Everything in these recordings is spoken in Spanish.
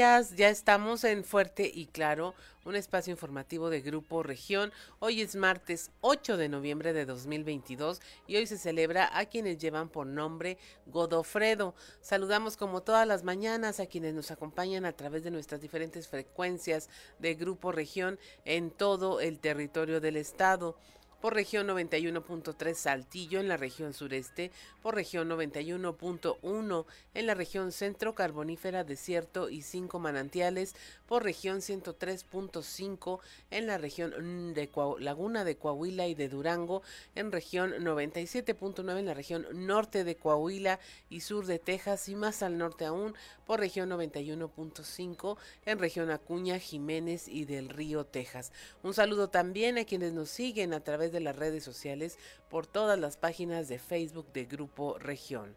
Ya estamos en Fuerte y Claro, un espacio informativo de Grupo Región. Hoy es martes 8 de noviembre de 2022 y hoy se celebra a quienes llevan por nombre Godofredo. Saludamos como todas las mañanas a quienes nos acompañan a través de nuestras diferentes frecuencias de Grupo Región en todo el territorio del estado por región 91.3 Saltillo en la región sureste, por región 91.1 en la región centro carbonífera desierto y cinco manantiales, por región 103.5 en la región de Laguna de Coahuila y de Durango, en región 97.9 en la región norte de Coahuila y sur de Texas y más al norte aún, por región 91.5 en región Acuña, Jiménez y del Río, Texas. Un saludo también a quienes nos siguen a través de las redes sociales por todas las páginas de Facebook de Grupo Región.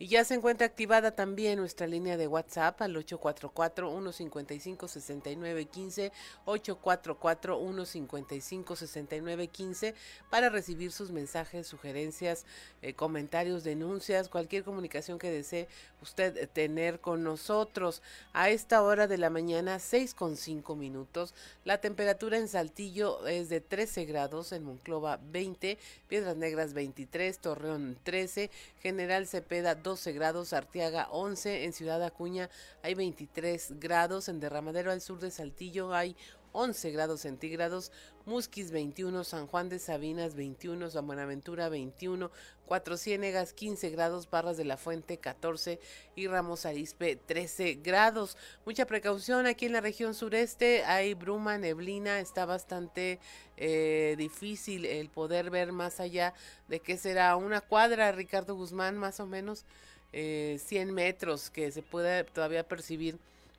Y ya se encuentra activada también nuestra línea de WhatsApp al 844-155-6915, 844-155-6915 para recibir sus mensajes, sugerencias, eh, comentarios, denuncias, cualquier comunicación que desee usted tener con nosotros. A esta hora de la mañana, 6 con 5 minutos, la temperatura en Saltillo es de 13 grados, en Monclova 20, Piedras Negras 23, Torreón 13, General Cepeda 12 grados, Arteaga 11, en Ciudad Acuña hay 23 grados, en Derramadero al sur de Saltillo hay 11 grados centígrados, Musquis 21, San Juan de Sabinas 21, San Buenaventura 21, Cuatro Ciénegas 15 grados, Barras de la Fuente 14 y Ramos Arispe 13 grados. Mucha precaución aquí en la región sureste, hay bruma, neblina, está bastante eh, difícil el poder ver más allá de que será una cuadra, Ricardo Guzmán, más o menos eh, 100 metros que se puede todavía percibir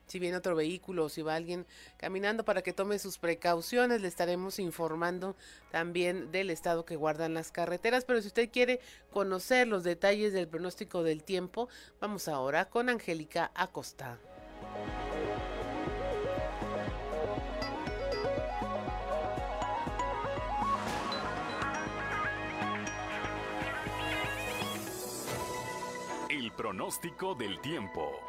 si viene otro vehículo o si va alguien caminando para que tome sus precauciones. Le estaremos informando también del estado que guardan las carreteras. Pero si usted quiere conocer los detalles del pronóstico del tiempo, vamos ahora con Angélica Acosta. El pronóstico del tiempo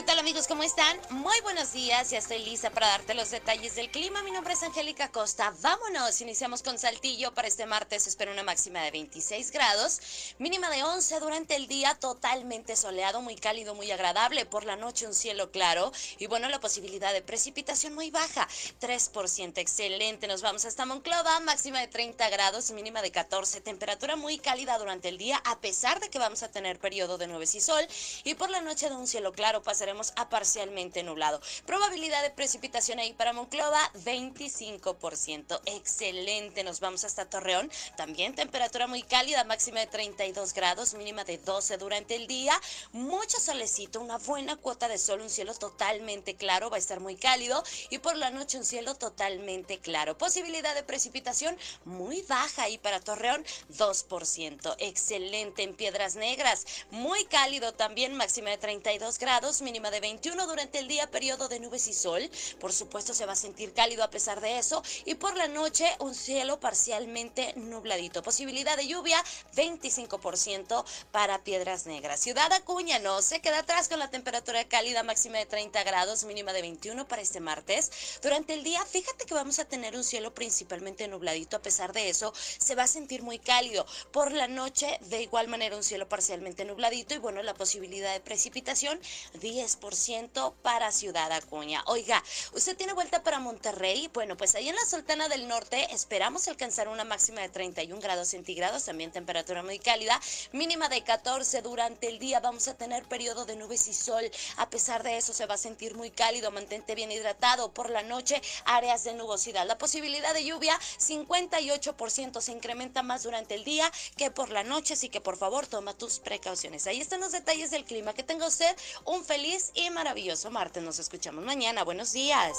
¿Qué tal amigos? ¿Cómo están? Muy buenos días, ya estoy lista para darte los detalles del clima. Mi nombre es Angélica Costa. Vámonos, iniciamos con Saltillo para este martes. Espero una máxima de 26 grados, mínima de 11 durante el día, totalmente soleado, muy cálido, muy agradable. Por la noche un cielo claro y bueno, la posibilidad de precipitación muy baja, 3%. Excelente, nos vamos hasta Monclova, máxima de 30 grados, mínima de 14. Temperatura muy cálida durante el día, a pesar de que vamos a tener periodo de nubes y sol. Y por la noche de un cielo claro, pasaremos a parcialmente nublado. Probabilidad de precipitación ahí para Monclova, 25%. Excelente, nos vamos hasta Torreón. También temperatura muy cálida, máxima de 32 grados, mínima de 12 durante el día. Mucho solecito, una buena cuota de sol, un cielo totalmente claro, va a estar muy cálido. Y por la noche un cielo totalmente claro. Posibilidad de precipitación muy baja ahí para Torreón, 2%. Excelente en Piedras Negras, muy cálido también, máxima de 32 grados, mínima de 21 durante el día, periodo de nubes y sol. Por supuesto se va a sentir cálido a pesar de eso. Y por la noche un cielo parcialmente nubladito. Posibilidad de lluvia 25% para Piedras Negras. Ciudad Acuña no se queda atrás con la temperatura cálida máxima de 30 grados, mínima de 21 para este martes. Durante el día, fíjate que vamos a tener un cielo principalmente nubladito. A pesar de eso, se va a sentir muy cálido. Por la noche, de igual manera, un cielo parcialmente nubladito y bueno, la posibilidad de precipitación 10 10% para Ciudad Acuña. Oiga, ¿usted tiene vuelta para Monterrey? Bueno, pues ahí en la Sultana del Norte esperamos alcanzar una máxima de 31 grados centígrados, también temperatura muy cálida, mínima de 14 durante el día. Vamos a tener periodo de nubes y sol. A pesar de eso, se va a sentir muy cálido. Mantente bien hidratado. Por la noche, áreas de nubosidad. La posibilidad de lluvia, 58%. Se incrementa más durante el día que por la noche. Así que por favor, toma tus precauciones. Ahí están los detalles del clima. Que tenga usted un feliz y maravilloso martes. Nos escuchamos mañana. Buenos días.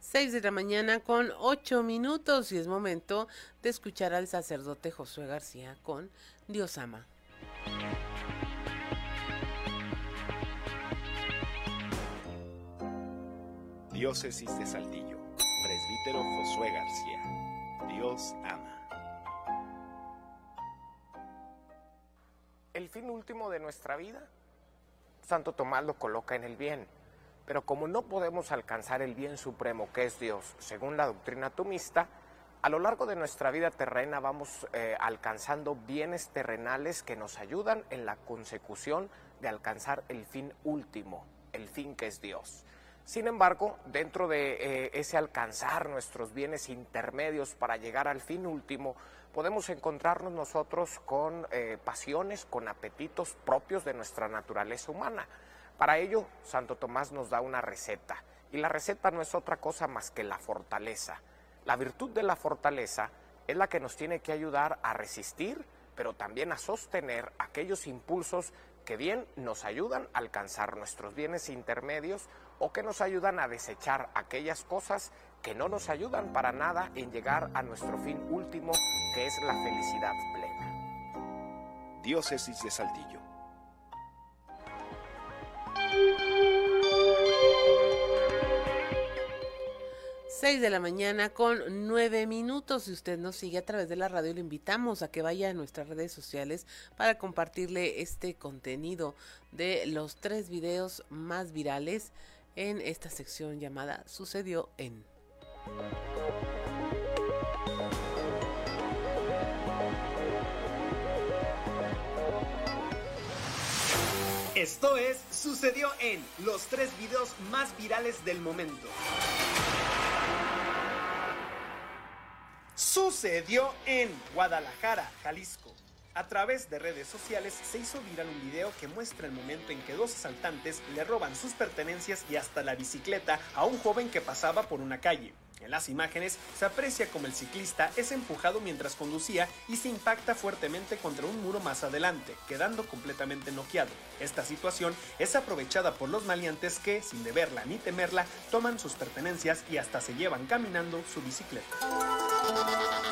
6 de la mañana con 8 minutos y es momento de escuchar al sacerdote Josué García con Dios ama. Diócesis de Saltillo, presbítero Josué García. Dios ama. El fin último de nuestra vida, Santo Tomás lo coloca en el bien pero como no podemos alcanzar el bien supremo que es Dios, según la doctrina tomista, a lo largo de nuestra vida terrena vamos eh, alcanzando bienes terrenales que nos ayudan en la consecución de alcanzar el fin último, el fin que es Dios. Sin embargo, dentro de eh, ese alcanzar nuestros bienes intermedios para llegar al fin último, podemos encontrarnos nosotros con eh, pasiones, con apetitos propios de nuestra naturaleza humana. Para ello, Santo Tomás nos da una receta, y la receta no es otra cosa más que la fortaleza. La virtud de la fortaleza es la que nos tiene que ayudar a resistir, pero también a sostener aquellos impulsos que bien nos ayudan a alcanzar nuestros bienes intermedios o que nos ayudan a desechar aquellas cosas que no nos ayudan para nada en llegar a nuestro fin último, que es la felicidad plena. Diócesis de Saltillo 6 de la mañana con 9 minutos. Si usted nos sigue a través de la radio, le invitamos a que vaya a nuestras redes sociales para compartirle este contenido de los tres videos más virales en esta sección llamada Sucedió en. Esto es Sucedió en los tres videos más virales del momento. Sucedió en Guadalajara, Jalisco. A través de redes sociales se hizo viral un video que muestra el momento en que dos asaltantes le roban sus pertenencias y hasta la bicicleta a un joven que pasaba por una calle. En las imágenes se aprecia como el ciclista es empujado mientras conducía y se impacta fuertemente contra un muro más adelante, quedando completamente noqueado. Esta situación es aprovechada por los maleantes que, sin deberla ni temerla, toman sus pertenencias y hasta se llevan caminando su bicicleta.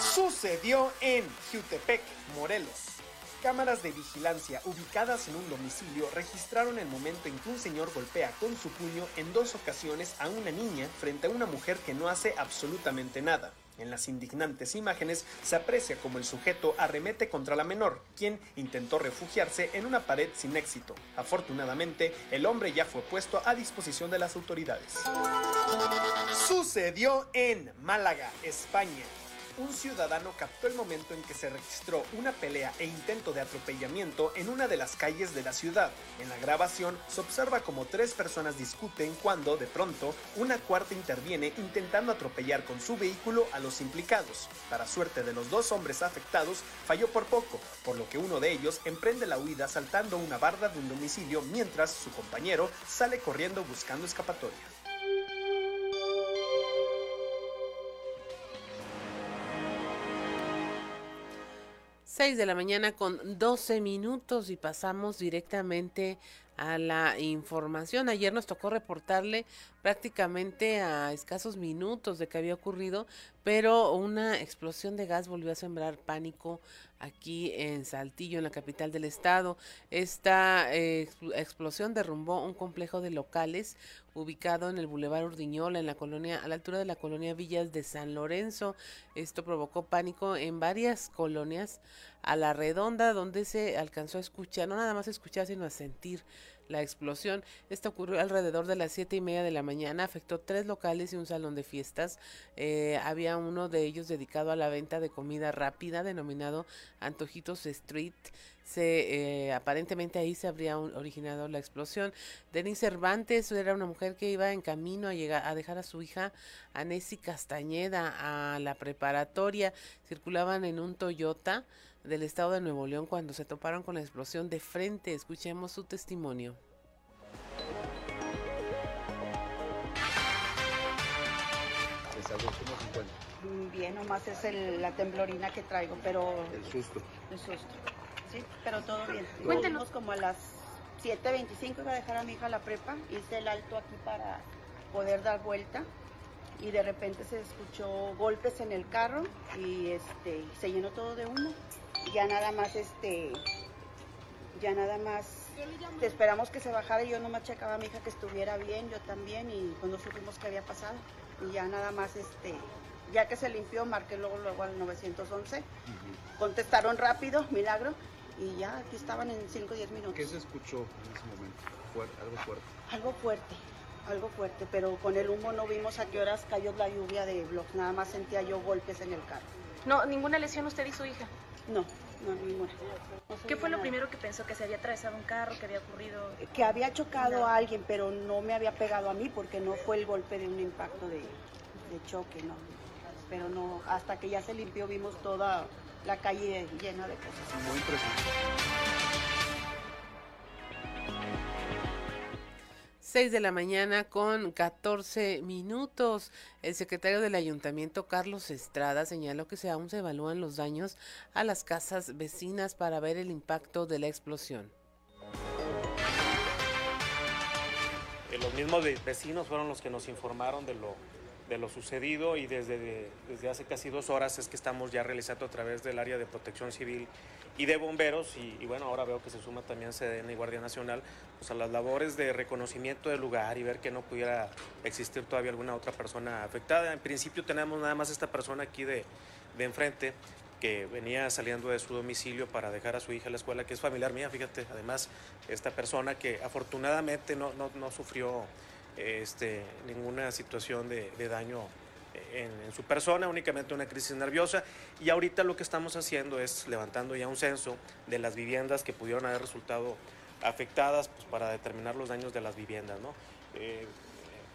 Sucedió en Jutepec, Morelos. Cámaras de vigilancia ubicadas en un domicilio registraron el momento en que un señor golpea con su puño en dos ocasiones a una niña frente a una mujer que no hace absolutamente nada. En las indignantes imágenes se aprecia como el sujeto arremete contra la menor, quien intentó refugiarse en una pared sin éxito. Afortunadamente, el hombre ya fue puesto a disposición de las autoridades. Sucedió en Málaga, España un ciudadano captó el momento en que se registró una pelea e intento de atropellamiento en una de las calles de la ciudad. En la grabación se observa como tres personas discuten cuando, de pronto, una cuarta interviene intentando atropellar con su vehículo a los implicados. Para suerte de los dos hombres afectados, falló por poco, por lo que uno de ellos emprende la huida saltando una barda de un domicilio mientras su compañero sale corriendo buscando escapatoria. 6 de la mañana con 12 minutos y pasamos directamente a la información. Ayer nos tocó reportarle prácticamente a escasos minutos de que había ocurrido, pero una explosión de gas volvió a sembrar pánico aquí en Saltillo, en la capital del estado. Esta eh, explosión derrumbó un complejo de locales ubicado en el Boulevard Urdiñola, en la colonia, a la altura de la colonia Villas de San Lorenzo. Esto provocó pánico en varias colonias a la redonda, donde se alcanzó a escuchar, no nada más escuchar, sino a sentir la explosión. Esta ocurrió alrededor de las siete y media de la mañana, afectó tres locales y un salón de fiestas. Eh, había uno de ellos dedicado a la venta de comida rápida, denominado Antojitos Street. Se, eh, aparentemente ahí se habría originado la explosión. Denise Cervantes era una mujer que iba en camino a llegar a dejar a su hija Anesi Castañeda a la preparatoria. Circulaban en un Toyota del estado de Nuevo León cuando se toparon con la explosión de frente. Escuchemos su testimonio. Bien, nomás es el, la temblorina que traigo, pero... El susto. El susto. Sí, pero todo bien. Cuéntenos. como a las 7.25 iba a dejar a mi hija a la prepa, hice el alto aquí para poder dar vuelta y de repente se escuchó golpes en el carro y este se llenó todo de humo. Ya nada más este ya nada más esperamos que se bajara y yo nomás checaba a mi hija que estuviera bien, yo también y cuando supimos que había pasado y ya nada más este ya que se limpió marqué luego luego al 911. Contestaron rápido, milagro y ya aquí estaban en 5 o 10 minutos. ¿Qué se escuchó en ese momento? algo fuerte. Algo fuerte algo fuerte, pero con el humo no vimos a qué horas cayó la lluvia de bloques, nada más sentía yo golpes en el carro. No, ninguna lesión usted y su hija. No, no, ninguna. ¿Qué fue lo primero que pensó? ¿Que se había atravesado un carro? ¿Que había ocurrido? Que había chocado a alguien, pero no me había pegado a mí porque no fue el golpe de un impacto de, de choque, no. Pero no, hasta que ya se limpió vimos toda la calle llena de cosas. Muy impresionante. 6 de la mañana con 14 minutos. El secretario del ayuntamiento, Carlos Estrada, señaló que se aún se evalúan los daños a las casas vecinas para ver el impacto de la explosión. Eh, los mismos vecinos fueron los que nos informaron de lo de lo sucedido y desde, desde hace casi dos horas es que estamos ya realizando a través del área de protección civil y de bomberos y, bueno, ahora veo que se suma también CDN y Guardia Nacional pues a las labores de reconocimiento del lugar y ver que no pudiera existir todavía alguna otra persona afectada. En principio tenemos nada más esta persona aquí de, de enfrente que venía saliendo de su domicilio para dejar a su hija a la escuela, que es familiar mía, fíjate, además esta persona que afortunadamente no, no, no sufrió este, ninguna situación de, daño en, su persona, únicamente una crisis nerviosa. Y ahorita lo que estamos haciendo es levantando ya un censo de las viviendas que pudieron haber resultado afectadas pues, para determinar los daños de las viviendas. ¿no? Eh,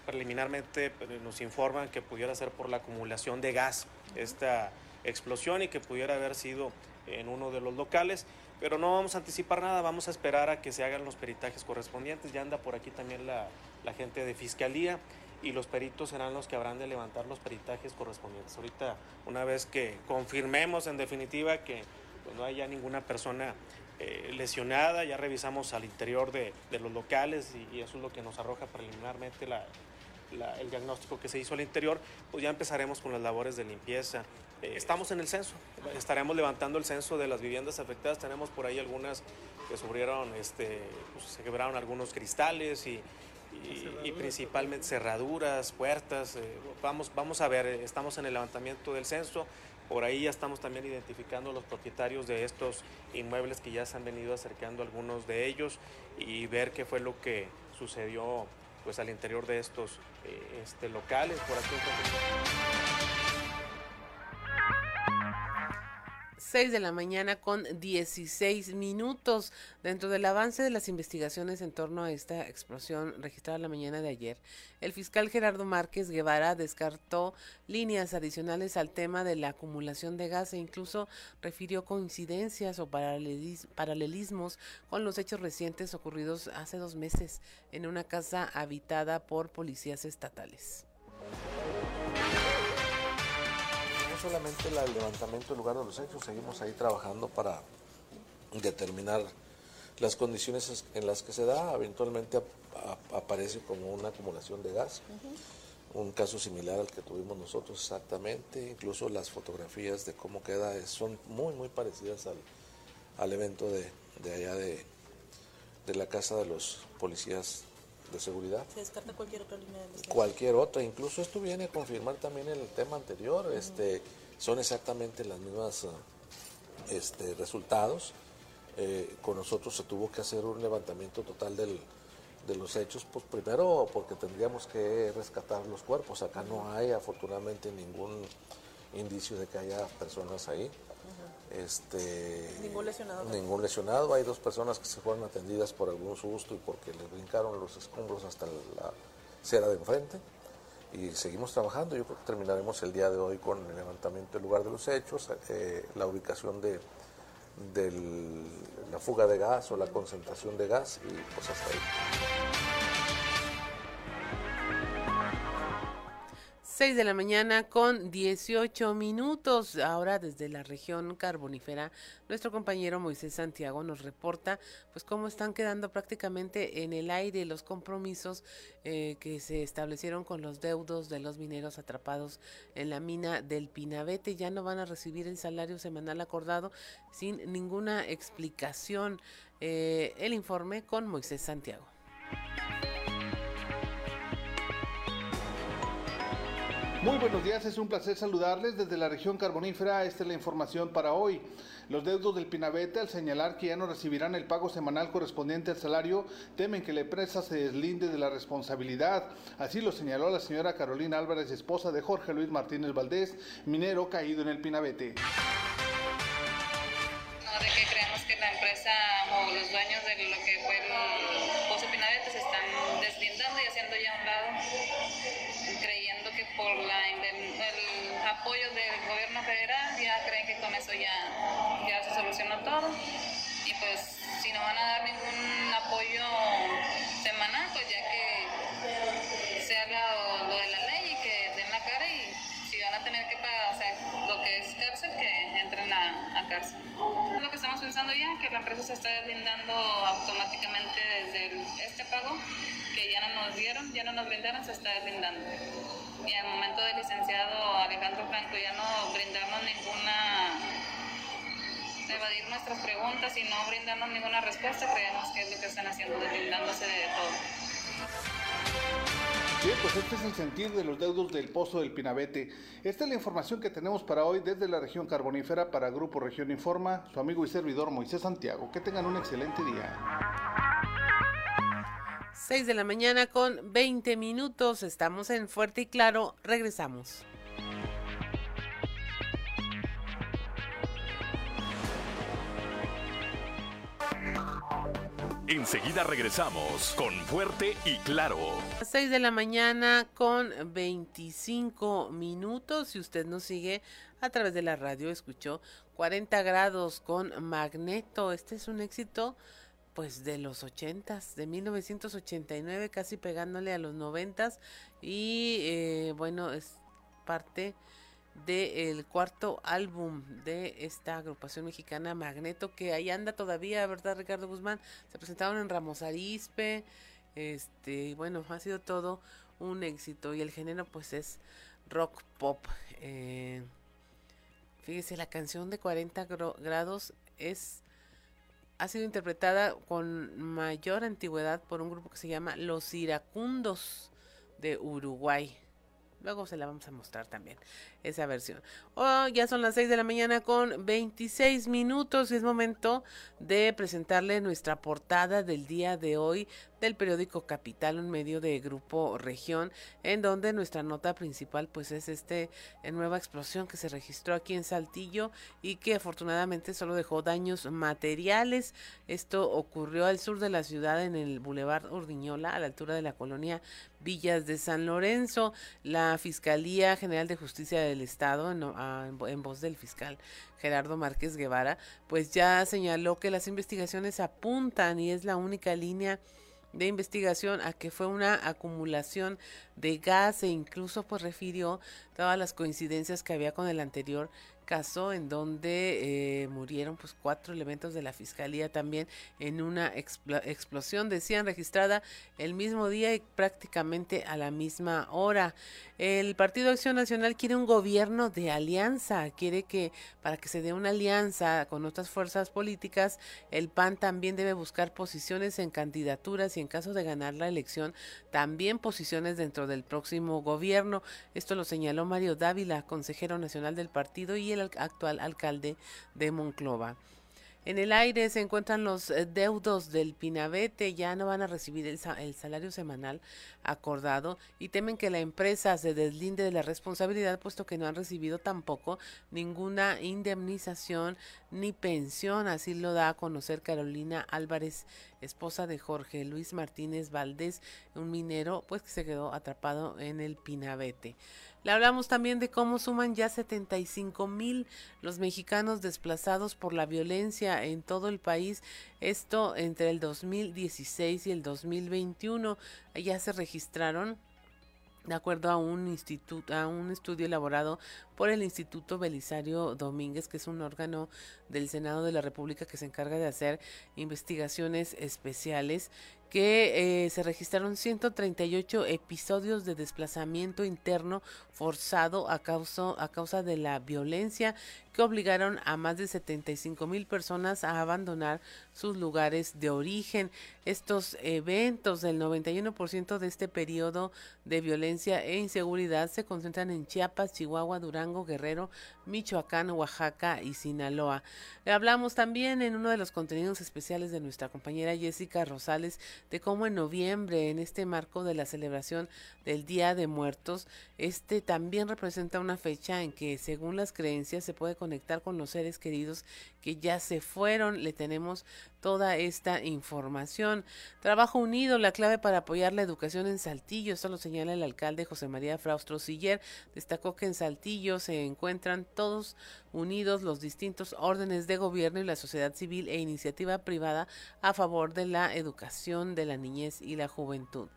preliminarmente pues, nos informan que pudiera ser por la acumulación de gas esta explosión y que pudiera haber sido en uno de los locales, pero no vamos a anticipar nada, vamos a esperar a que se hagan los peritajes correspondientes. Ya anda por aquí también la, la gente de fiscalía y los peritos serán los que habrán de levantar los peritajes correspondientes. Ahorita, una vez que confirmemos en definitiva que pues, no haya ninguna persona eh, lesionada, ya revisamos al interior de, los locales y, eso es lo que nos arroja preliminarmente el diagnóstico que se hizo al interior, pues ya empezaremos con las labores de limpieza. Eh, estamos en el censo, estaremos levantando el censo de las viviendas afectadas, tenemos por ahí algunas que sufrieron, este, pues, se quebraron algunos cristales y, y, principalmente cerraduras, puertas. Eh, vamos, vamos a ver, eh, estamos en el levantamiento del censo. Por ahí ya estamos también identificando los propietarios de estos inmuebles que ya se han venido acercando algunos de ellos y ver qué fue lo que sucedió pues al interior de estos eh, este, locales. Por aquí 6 de la mañana con 16 minutos. Dentro del avance de las investigaciones en torno a esta explosión registrada la mañana de ayer, el fiscal Gerardo Márquez Guevara descartó líneas adicionales al tema de la acumulación de gas e incluso refirió coincidencias o paralelismos con los hechos recientes ocurridos hace dos meses en una casa habitada por policías estatales solamente el levantamiento del lugar de los hechos, seguimos ahí trabajando para determinar las condiciones en las que se da. Eventualmente aparece como una acumulación de gas, un caso similar al que tuvimos nosotros exactamente. Incluso las fotografías de cómo queda son muy, muy parecidas al, al evento de, de allá de, de la casa de los policías de seguridad. ¿Se descarta cualquier otra línea de investigación? Cualquier otra, incluso esto viene a confirmar también el tema anterior, este, son exactamente las mismas este, resultados. Eh, con nosotros se tuvo que hacer un levantamiento total del, de los hechos, pues primero porque tendríamos que rescatar los cuerpos. Acá no hay afortunadamente ningún indicio de que haya personas ahí. Este, ningún lesionado. Ningún lesionado. Hay dos personas que se fueron atendidas por algún susto y porque les brincaron los escombros hasta la acera de enfrente. Y seguimos trabajando. Yo creo que terminaremos el día de hoy con el levantamiento del lugar de los hechos, eh, la ubicación de la fuga de gas o la concentración de gas y pues hasta ahí. 6 de la mañana con 18 minutos. Ahora desde la región carbonífera, nuestro compañero Moisés Santiago nos reporta pues cómo están quedando prácticamente en el aire los compromisos eh, que se establecieron con los deudos de los mineros atrapados en la mina del Pinabete. Ya no van a recibir el salario semanal acordado sin ninguna explicación. Eh, el informe con Moisés Santiago. Muy buenos días, es un placer saludarles desde la región carbonífera. Esta es la información para hoy. Los deudos del Pinabete, al señalar que ya no recibirán el pago semanal correspondiente al salario, temen que la empresa se deslinde de la responsabilidad. Así lo señaló la señora Carolina Álvarez, esposa de Jorge Luis Martínez Valdés, minero caído en el Pinabete. No, de que creemos que la empresa o los de lo que por la, el apoyo del gobierno federal, ya creen que con eso ya, ya se solucionó todo. Y pues si no van a dar ningún apoyo semanal, pues ya que se haga lo, de la ley y que den la cara y si van a tener que pagar, o sea, lo que es cárcel, que entren a, a cárcel. Lo que estamos pensando ya, que la empresa se está deslindando automáticamente desde este pago que ya no nos dieron, ya no nos brindaron, se está deslindando y al momento del licenciado Alejandro Franco ya no brindarnos ninguna, evadir nuestras preguntas y no brindarnos ninguna respuesta, creemos que es lo que están haciendo, deslindándose de todo. Bien, pues este es el sentir de los deudos del Pozo del Pinabete. Esta es la información que tenemos para hoy desde la región carbonífera para Grupo Región Informa, su amigo y servidor Moisés Santiago. Que tengan un excelente día. 6 de la mañana con 20 minutos. Estamos en Fuerte y Claro. Regresamos. Enseguida regresamos con Fuerte y Claro. 6 de la mañana con 25 minutos. Si usted nos sigue a través de la radio, escuchó 40 grados con Magneto. Este es un éxito pues de los ochentas, de 1989, casi pegándole a los noventas y eh, bueno, es parte del cuarto álbum de esta agrupación mexicana Magneto, que ahí anda todavía, ¿verdad Ricardo Guzmán? Se presentaron en Ramos Arispe, este, bueno, ha sido todo un éxito y el género pues es rock pop. Eh, fíjese, la canción de 40 grados es ha sido interpretada con mayor antigüedad por un grupo que se llama Los Iracundos de Uruguay. Luego se la vamos a mostrar también, esa versión. Oh, ya son las 6 de la mañana con 26 minutos y es momento de presentarle nuestra portada del día de hoy del periódico Capital, un medio de Grupo Región, en donde nuestra nota principal pues es este eh, nueva explosión que se registró aquí en Saltillo y que afortunadamente solo dejó daños materiales. Esto ocurrió al sur de la ciudad en el Boulevard Urdiñola, a la altura de la colonia Villas de San Lorenzo. La Fiscalía General de Justicia del Estado, en, en voz del fiscal Gerardo Márquez Guevara, pues ya señaló que las investigaciones apuntan y es la única línea de investigación a que fue una acumulación de gas e incluso pues refirió todas las coincidencias que había con el anterior caso en donde eh, murieron pues cuatro elementos de la fiscalía también en una explosión decían registrada el mismo día y prácticamente a la misma hora. El Partido Acción Nacional quiere un gobierno de alianza quiere que para que se dé una alianza con otras fuerzas políticas el PAN también debe buscar posiciones en candidaturas y en caso de ganar la elección también posiciones dentro del próximo gobierno. Esto lo señaló Mario Dávila consejero nacional del partido y el actual alcalde de Monclova. En el aire se encuentran los eh, deudos del Pinabete, ya no van a recibir el, salario semanal acordado y temen que la empresa se deslinde de la responsabilidad puesto que no han recibido tampoco ninguna indemnización ni pensión, así lo da a conocer Carolina Álvarez, esposa de Jorge Luis Martínez Valdés, un minero pues que se quedó atrapado en el Pinabete. Le hablamos también de cómo suman ya 75 mil los mexicanos desplazados por la violencia en todo el país. Esto entre el 2016 y el 2021. Ya se registraron de acuerdo a un instituto, a un estudio elaborado por el Instituto Belisario Domínguez, que es un órgano del Senado de la República que se encarga de hacer investigaciones especiales que eh, se registraron 138 episodios de desplazamiento interno forzado a causa, a causa de la violencia que obligaron a más de 75 mil personas a abandonar sus lugares de origen. Estos eventos, del 91% de este periodo de violencia e inseguridad se concentran en Chiapas, Chihuahua, Durango, Guerrero, Michoacán, Oaxaca y Sinaloa. Hablamos también en uno de los contenidos especiales de nuestra compañera Jessica Rosales de cómo en noviembre, en este marco de la celebración del Día de Muertos, este también representa una fecha en que, según las creencias, se puede conectar con los seres queridos que ya se fueron. Le tenemos toda esta información. Trabajo unido, la clave para apoyar la educación en Saltillo. Esto lo señala el alcalde José María Fraustro Siller. Destacó que en Saltillo se encuentran todos unidos los distintos órdenes de gobierno y la sociedad civil e iniciativa privada a favor de la educación de la niñez y la juventud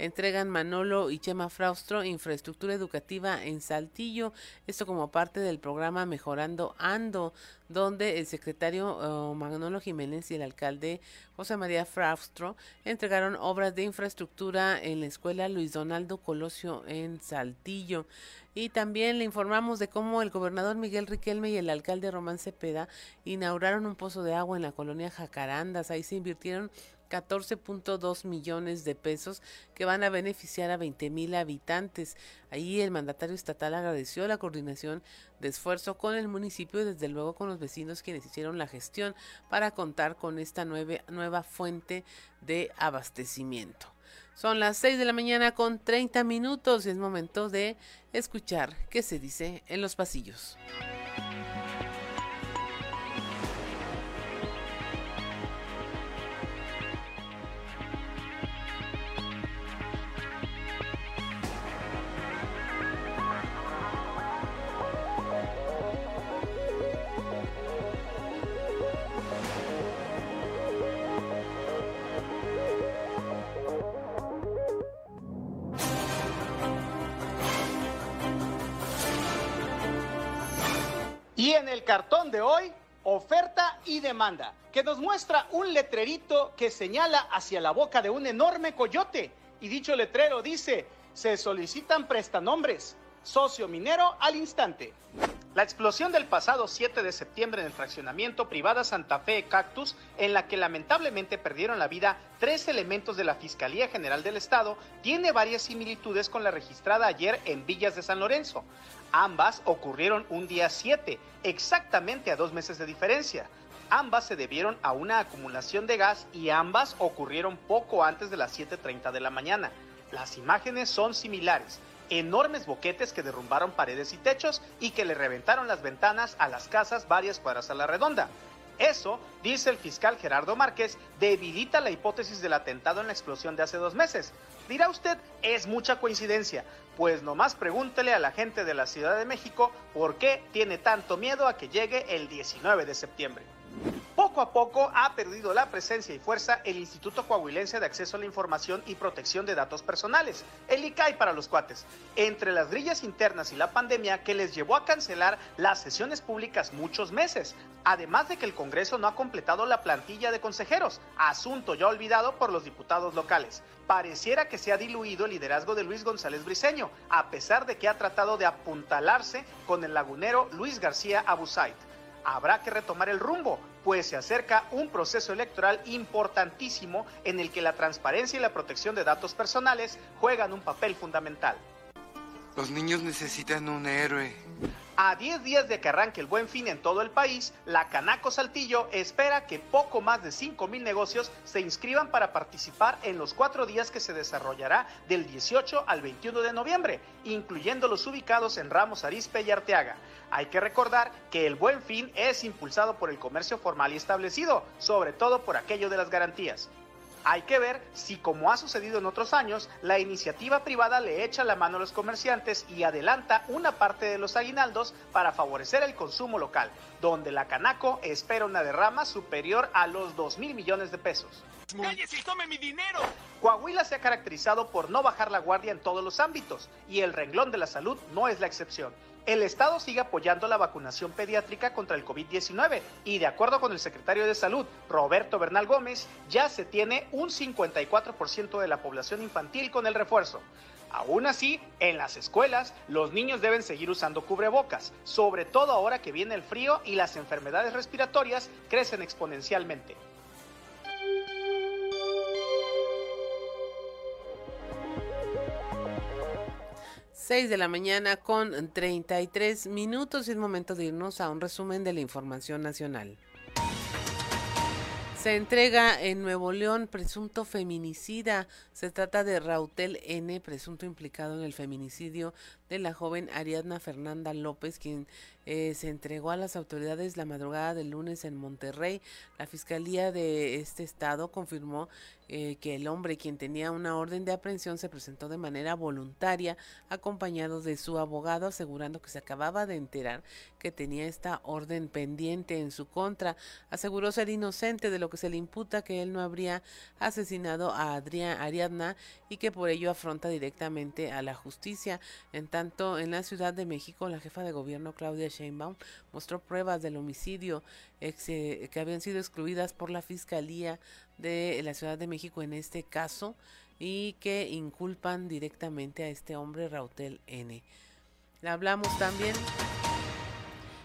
entregan Manolo y Chema Fraustro infraestructura educativa en Saltillo, esto como parte del programa Mejorando Ando, donde el secretario oh, Manolo Jiménez y el alcalde José María Fraustro entregaron obras de infraestructura en la escuela Luis Donaldo Colosio en Saltillo. Y también le informamos de cómo el gobernador Miguel Riquelme y el alcalde Román Cepeda inauguraron un pozo de agua en la colonia Jacarandas. Ahí se invirtieron 14.2 millones de pesos que van a beneficiar a 20 mil habitantes. Ahí el mandatario estatal agradeció la coordinación de esfuerzo con el municipio y desde luego con los vecinos quienes hicieron la gestión para contar con esta nueva, nueva fuente de abastecimiento. Son las 6 de la mañana con 30 minutos y es momento de escuchar qué se dice en los pasillos. Cartón de hoy, oferta y demanda, que nos muestra un letrerito que señala hacia la boca de un enorme coyote. Y dicho letrero dice, se solicitan prestanombres, socio minero al instante. La explosión del pasado 7 de septiembre en el fraccionamiento privada Santa Fe Cactus, en la que lamentablemente perdieron la vida tres elementos de la Fiscalía General del Estado, tiene varias similitudes con la registrada ayer en Villas de San Lorenzo. Ambas ocurrieron un día 7, exactamente a dos meses de diferencia. Ambas se debieron a una acumulación de gas y ambas ocurrieron poco antes de las 7.30 de la mañana. Las imágenes son similares enormes boquetes que derrumbaron paredes y techos y que le reventaron las ventanas a las casas varias cuadras a la redonda. Eso, dice el fiscal Gerardo Márquez, debilita la hipótesis del atentado en la explosión de hace dos meses. Dirá usted, es mucha coincidencia. Pues nomás pregúntele a la gente de la Ciudad de México por qué tiene tanto miedo a que llegue el 19 de septiembre. Poco a poco ha perdido la presencia y fuerza el Instituto Coahuilense de Acceso a la Información y Protección de Datos Personales, el ICAI para los cuates, entre las grillas internas y la pandemia que les llevó a cancelar las sesiones públicas muchos meses, además de que el Congreso no ha completado la plantilla de consejeros, asunto ya olvidado por los diputados locales. Pareciera que se ha diluido el liderazgo de Luis González Briceño, a pesar de que ha tratado de apuntalarse con el lagunero Luis García Abusait habrá que retomar el rumbo, pues se acerca un proceso electoral importantísimo en el que la transparencia y la protección de datos personales juegan un papel fundamental. Los niños necesitan un héroe. A 10 días de que arranque el buen fin en todo el país, la Canaco Saltillo espera que poco más de 5 mil negocios se inscriban para participar en los cuatro días que se desarrollará del 18 al 21 de noviembre, incluyendo los ubicados en Ramos Arispe y Arteaga. Hay que recordar que el buen fin es impulsado por el comercio formal y establecido, sobre todo por aquello de las garantías. Hay que ver si, como ha sucedido en otros años, la iniciativa privada le echa la mano a los comerciantes y adelanta una parte de los aguinaldos para favorecer el consumo local, donde la Canaco espera una derrama superior a los 2 mil millones de pesos. ¡Cállese y tome mi dinero! Coahuila se ha caracterizado por no bajar la guardia en todos los ámbitos y el renglón de la salud no es la excepción. El Estado sigue apoyando la vacunación pediátrica contra el COVID-19 y de acuerdo con el secretario de Salud, Roberto Bernal Gómez, ya se tiene un 54% de la población infantil con el refuerzo. Aún así, en las escuelas, los niños deben seguir usando cubrebocas, sobre todo ahora que viene el frío y las enfermedades respiratorias crecen exponencialmente. 6 de la mañana con 33 minutos y es momento de irnos a un resumen de la información nacional. Se entrega en Nuevo León presunto feminicida. Se trata de Rautel N, presunto implicado en el feminicidio de la joven Ariadna Fernanda López, quien eh, se entregó a las autoridades la madrugada del lunes en Monterrey. La Fiscalía de este estado confirmó eh, que el hombre, quien tenía una orden de aprehensión, se presentó de manera voluntaria, acompañado de su abogado, asegurando que se acababa de enterar que tenía esta orden pendiente en su contra. Aseguró ser inocente de lo que se le imputa, que él no habría asesinado a Adrián Ariadna y que por ello afronta directamente a la justicia. En en la Ciudad de México, la jefa de gobierno Claudia Sheinbaum mostró pruebas del homicidio eh, que habían sido excluidas por la Fiscalía de la Ciudad de México en este caso y que inculpan directamente a este hombre Rautel N. Hablamos también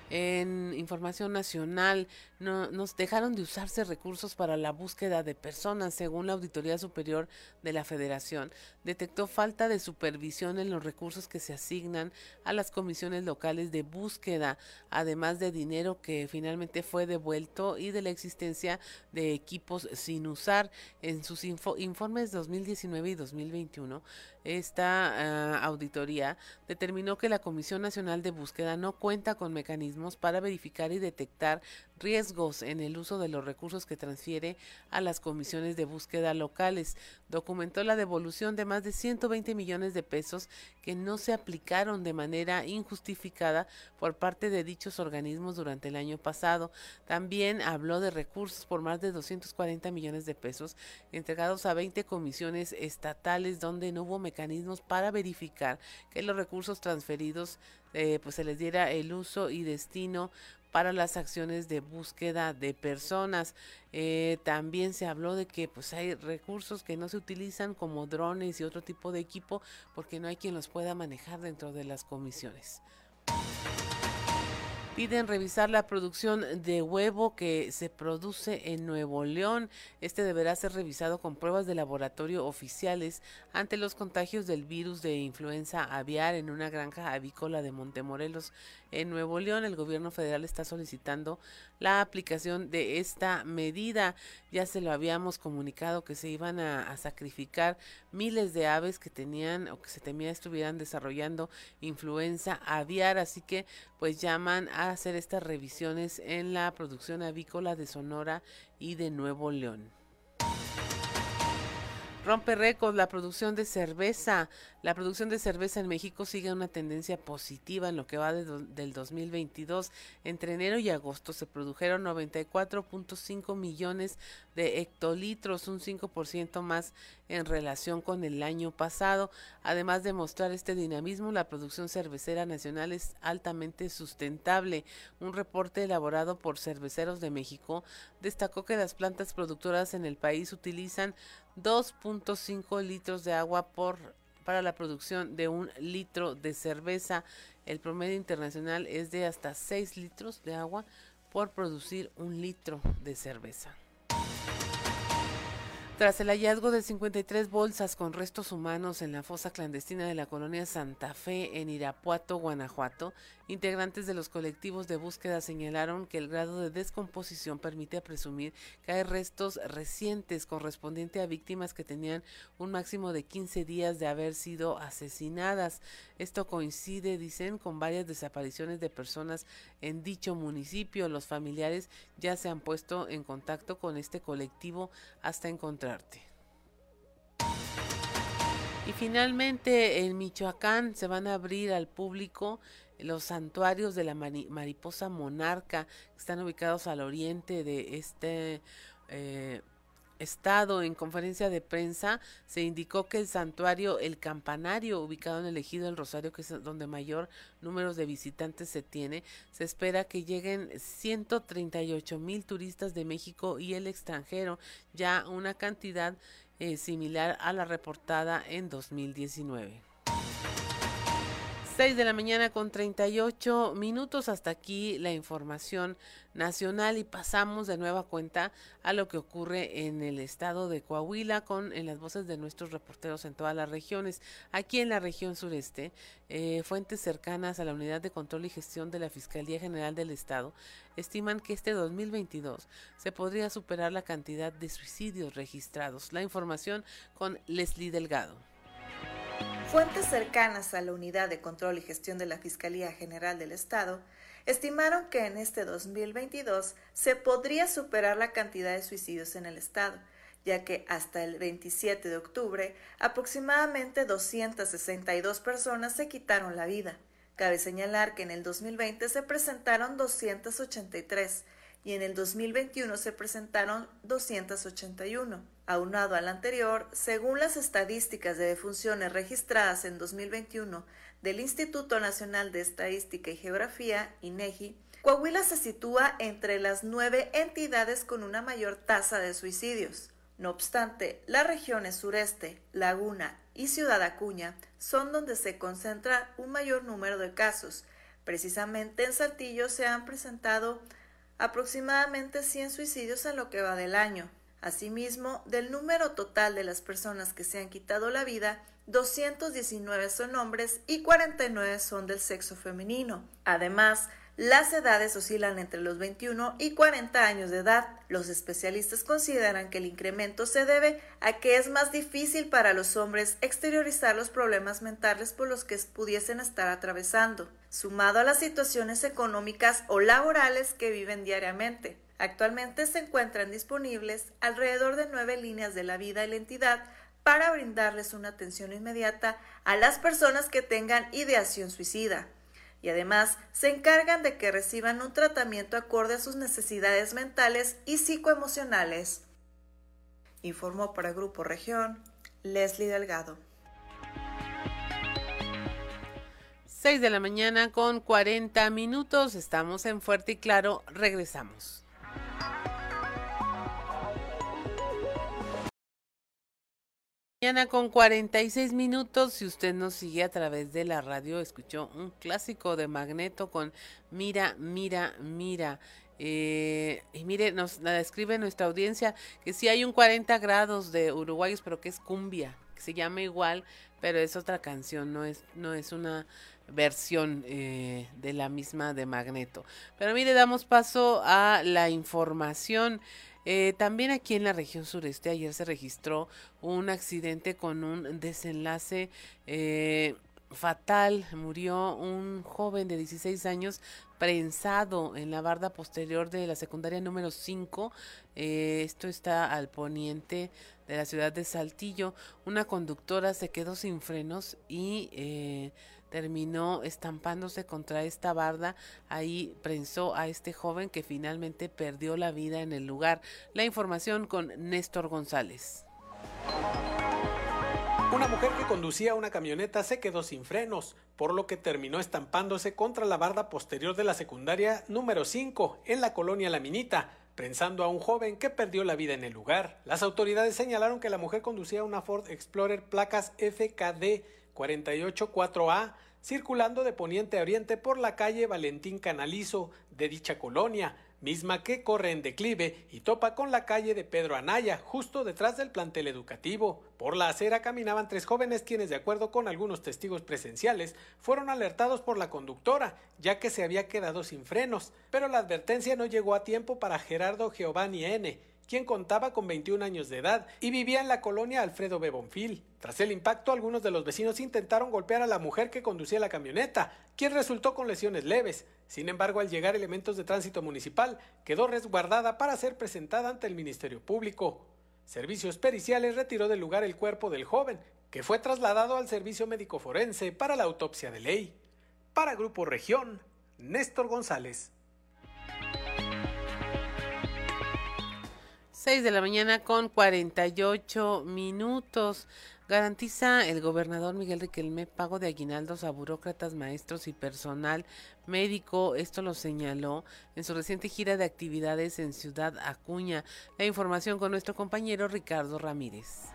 en información nacional, no, nos dejaron de usarse recursos para la búsqueda de personas, según la Auditoría Superior de la Federación. Detectó falta de supervisión en los recursos que se asignan a las comisiones locales de búsqueda, además de dinero que finalmente fue devuelto y de la existencia de equipos sin usar. En sus informes 2019 y 2021, esta ah, auditoría determinó que la Comisión Nacional de Búsqueda no cuenta con mecanismos para verificar y detectar riesgos en el uso de los recursos que transfiere a las comisiones de búsqueda locales. Documentó la devolución de más de 120 millones de pesos que no se aplicaron de manera injustificada por parte de dichos organismos durante el año pasado. También habló de recursos por más de 240 millones de pesos entregados a 20 comisiones estatales donde no hubo mecanismos para verificar que los recursos transferidos eh, pues se les diera el uso y destino para las acciones de búsqueda de personas. Eh, también se habló de que pues hay recursos que no se utilizan como drones y otro tipo de equipo porque no hay quien los pueda manejar dentro de las comisiones. Piden revisar la producción de huevo que se produce en Nuevo León. Este deberá ser revisado con pruebas de laboratorio oficiales ante los contagios del virus de influenza aviar en una granja avícola de Montemorelos. En Nuevo León, el gobierno federal está solicitando la aplicación de esta medida. Ya se lo habíamos comunicado que se iban a, sacrificar miles de aves que tenían o que se temía estuvieran desarrollando influenza aviar, así que pues llaman a hacer estas revisiones en la producción avícola de Sonora y de Nuevo León. Rompe récord la producción de cerveza. La producción de cerveza en México sigue una tendencia positiva en lo que va del 2022. Entre enero y agosto se produjeron 94.5 millones de hectolitros, un 5% más en relación con el año pasado. Además de mostrar este dinamismo, la producción cervecera nacional es altamente sustentable. Un reporte elaborado por Cerveceros de México destacó que las plantas productoras en el país utilizan 2.5 litros de agua por para la producción de un litro de cerveza. El promedio internacional es de hasta 6 litros de agua por producir un litro de cerveza. Tras el hallazgo de 53 bolsas con restos humanos en la fosa clandestina de la colonia Santa Fe en Irapuato, Guanajuato, integrantes de los colectivos de búsqueda señalaron que el grado de descomposición permite presumir que hay restos recientes correspondiente a víctimas que tenían un máximo de 15 días de haber sido asesinadas. Esto coincide, dicen, con varias desapariciones de personas en dicho municipio. Los familiares ya se han puesto en contacto con este colectivo hasta encontrar y finalmente en Michoacán se van a abrir al público los santuarios de la mariposa monarca que están ubicados al oriente de este eh, estado en conferencia de prensa se indicó que el santuario El Campanario, ubicado en el ejido del Rosario, que es donde mayor número de visitantes se tiene, se espera que lleguen 138 mil turistas de México y el extranjero, ya una cantidad eh, similar a la reportada en 2019. 6 de la mañana con 38 minutos. Hasta aquí la información nacional y pasamos de nueva cuenta a lo que ocurre en el estado de Coahuila con en las voces de nuestros reporteros en todas las regiones. Aquí en la región sureste, eh, fuentes cercanas a la unidad de control y gestión de la Fiscalía General del Estado estiman que este 2022 se podría superar la cantidad de suicidios registrados. La información con Leslie Delgado. Fuentes cercanas a la Unidad de Control y Gestión de la Fiscalía General del Estado estimaron que en este 2022 se podría superar la cantidad de suicidios en el Estado, ya que hasta el 27 de octubre aproximadamente 262 personas se quitaron la vida. Cabe señalar que en el 2020 se presentaron 283 y en el 2021 se presentaron 281. Aunado al anterior, según las estadísticas de defunciones registradas en 2021 del Instituto Nacional de Estadística y Geografía, INEGI, Coahuila se sitúa entre las nueve entidades con una mayor tasa de suicidios. No obstante, las regiones sureste, Laguna y Ciudad Acuña son donde se concentra un mayor número de casos. Precisamente en Saltillo se han presentado aproximadamente 100 suicidios a lo que va del año. Asimismo, del número total de las personas que se han quitado la vida, 219 son hombres y 49 son del sexo femenino. Además, las edades oscilan entre los 21 y 40 años de edad. Los especialistas consideran que el incremento se debe a que es más difícil para los hombres exteriorizar los problemas mentales por los que pudiesen estar atravesando, sumado a las situaciones económicas o laborales que viven diariamente. Actualmente se encuentran disponibles alrededor de nueve líneas de la vida y la entidad para brindarles una atención inmediata a las personas que tengan ideación suicida. Y además se encargan de que reciban un tratamiento acorde a sus necesidades mentales y psicoemocionales. Informó para Grupo Región Leslie Delgado. 6 de la mañana con 40 minutos. Estamos en Fuerte y Claro. Regresamos. Mañana con 46 minutos, si usted nos sigue a través de la radio, escuchó un clásico de Magneto con Mira, mira, mira. Eh, y mire, nos la describe nuestra audiencia que sí hay un 40 grados de uruguayos, pero que es cumbia, que se llama igual, pero es otra canción, no es, no es una versión eh, de la misma de Magneto. Pero mire, damos paso a la información. Eh, también aquí en la región sureste ayer se registró un accidente con un desenlace eh, fatal. Murió un joven de 16 años prensado en la barda posterior de la secundaria número 5. Eh, esto está al poniente de la ciudad de Saltillo. Una conductora se quedó sin frenos y terminó estampándose contra esta barda. Ahí prensó a este joven que finalmente perdió la vida en el lugar. La información con Néstor González. Una mujer que conducía una camioneta se quedó sin frenos, por lo que terminó estampándose contra la barda posterior de la secundaria número 5 en la colonia La Minita, prensando a un joven que perdió la vida en el lugar. Las autoridades señalaron que la mujer conducía una Ford Explorer placas FKD 484A circulando de poniente a oriente por la calle Valentín Canalizo de dicha colonia, misma que corre en declive y topa con la calle de Pedro Anaya, justo detrás del plantel educativo. Por la acera caminaban tres jóvenes quienes, de acuerdo con algunos testigos presenciales, fueron alertados por la conductora, ya que se había quedado sin frenos, pero la advertencia no llegó a tiempo para Gerardo Giovanni N., quien contaba con 21 años de edad y vivía en la colonia Alfredo Bebonfil. Tras el impacto, algunos de los vecinos intentaron golpear a la mujer que conducía la camioneta, quien resultó con lesiones leves. Sin embargo, al llegar elementos de tránsito municipal, quedó resguardada para ser presentada ante el Ministerio Público. Servicios Periciales retiró del lugar el cuerpo del joven, que fue trasladado al Servicio Médico Forense para la autopsia de ley. Para Grupo Región, Néstor González. 6 de la mañana con 48 minutos. Garantiza el gobernador Miguel Riquelme pago de aguinaldos a burócratas, maestros y personal médico. Esto lo señaló en su reciente gira de actividades en Ciudad Acuña. La información con nuestro compañero Ricardo Ramírez.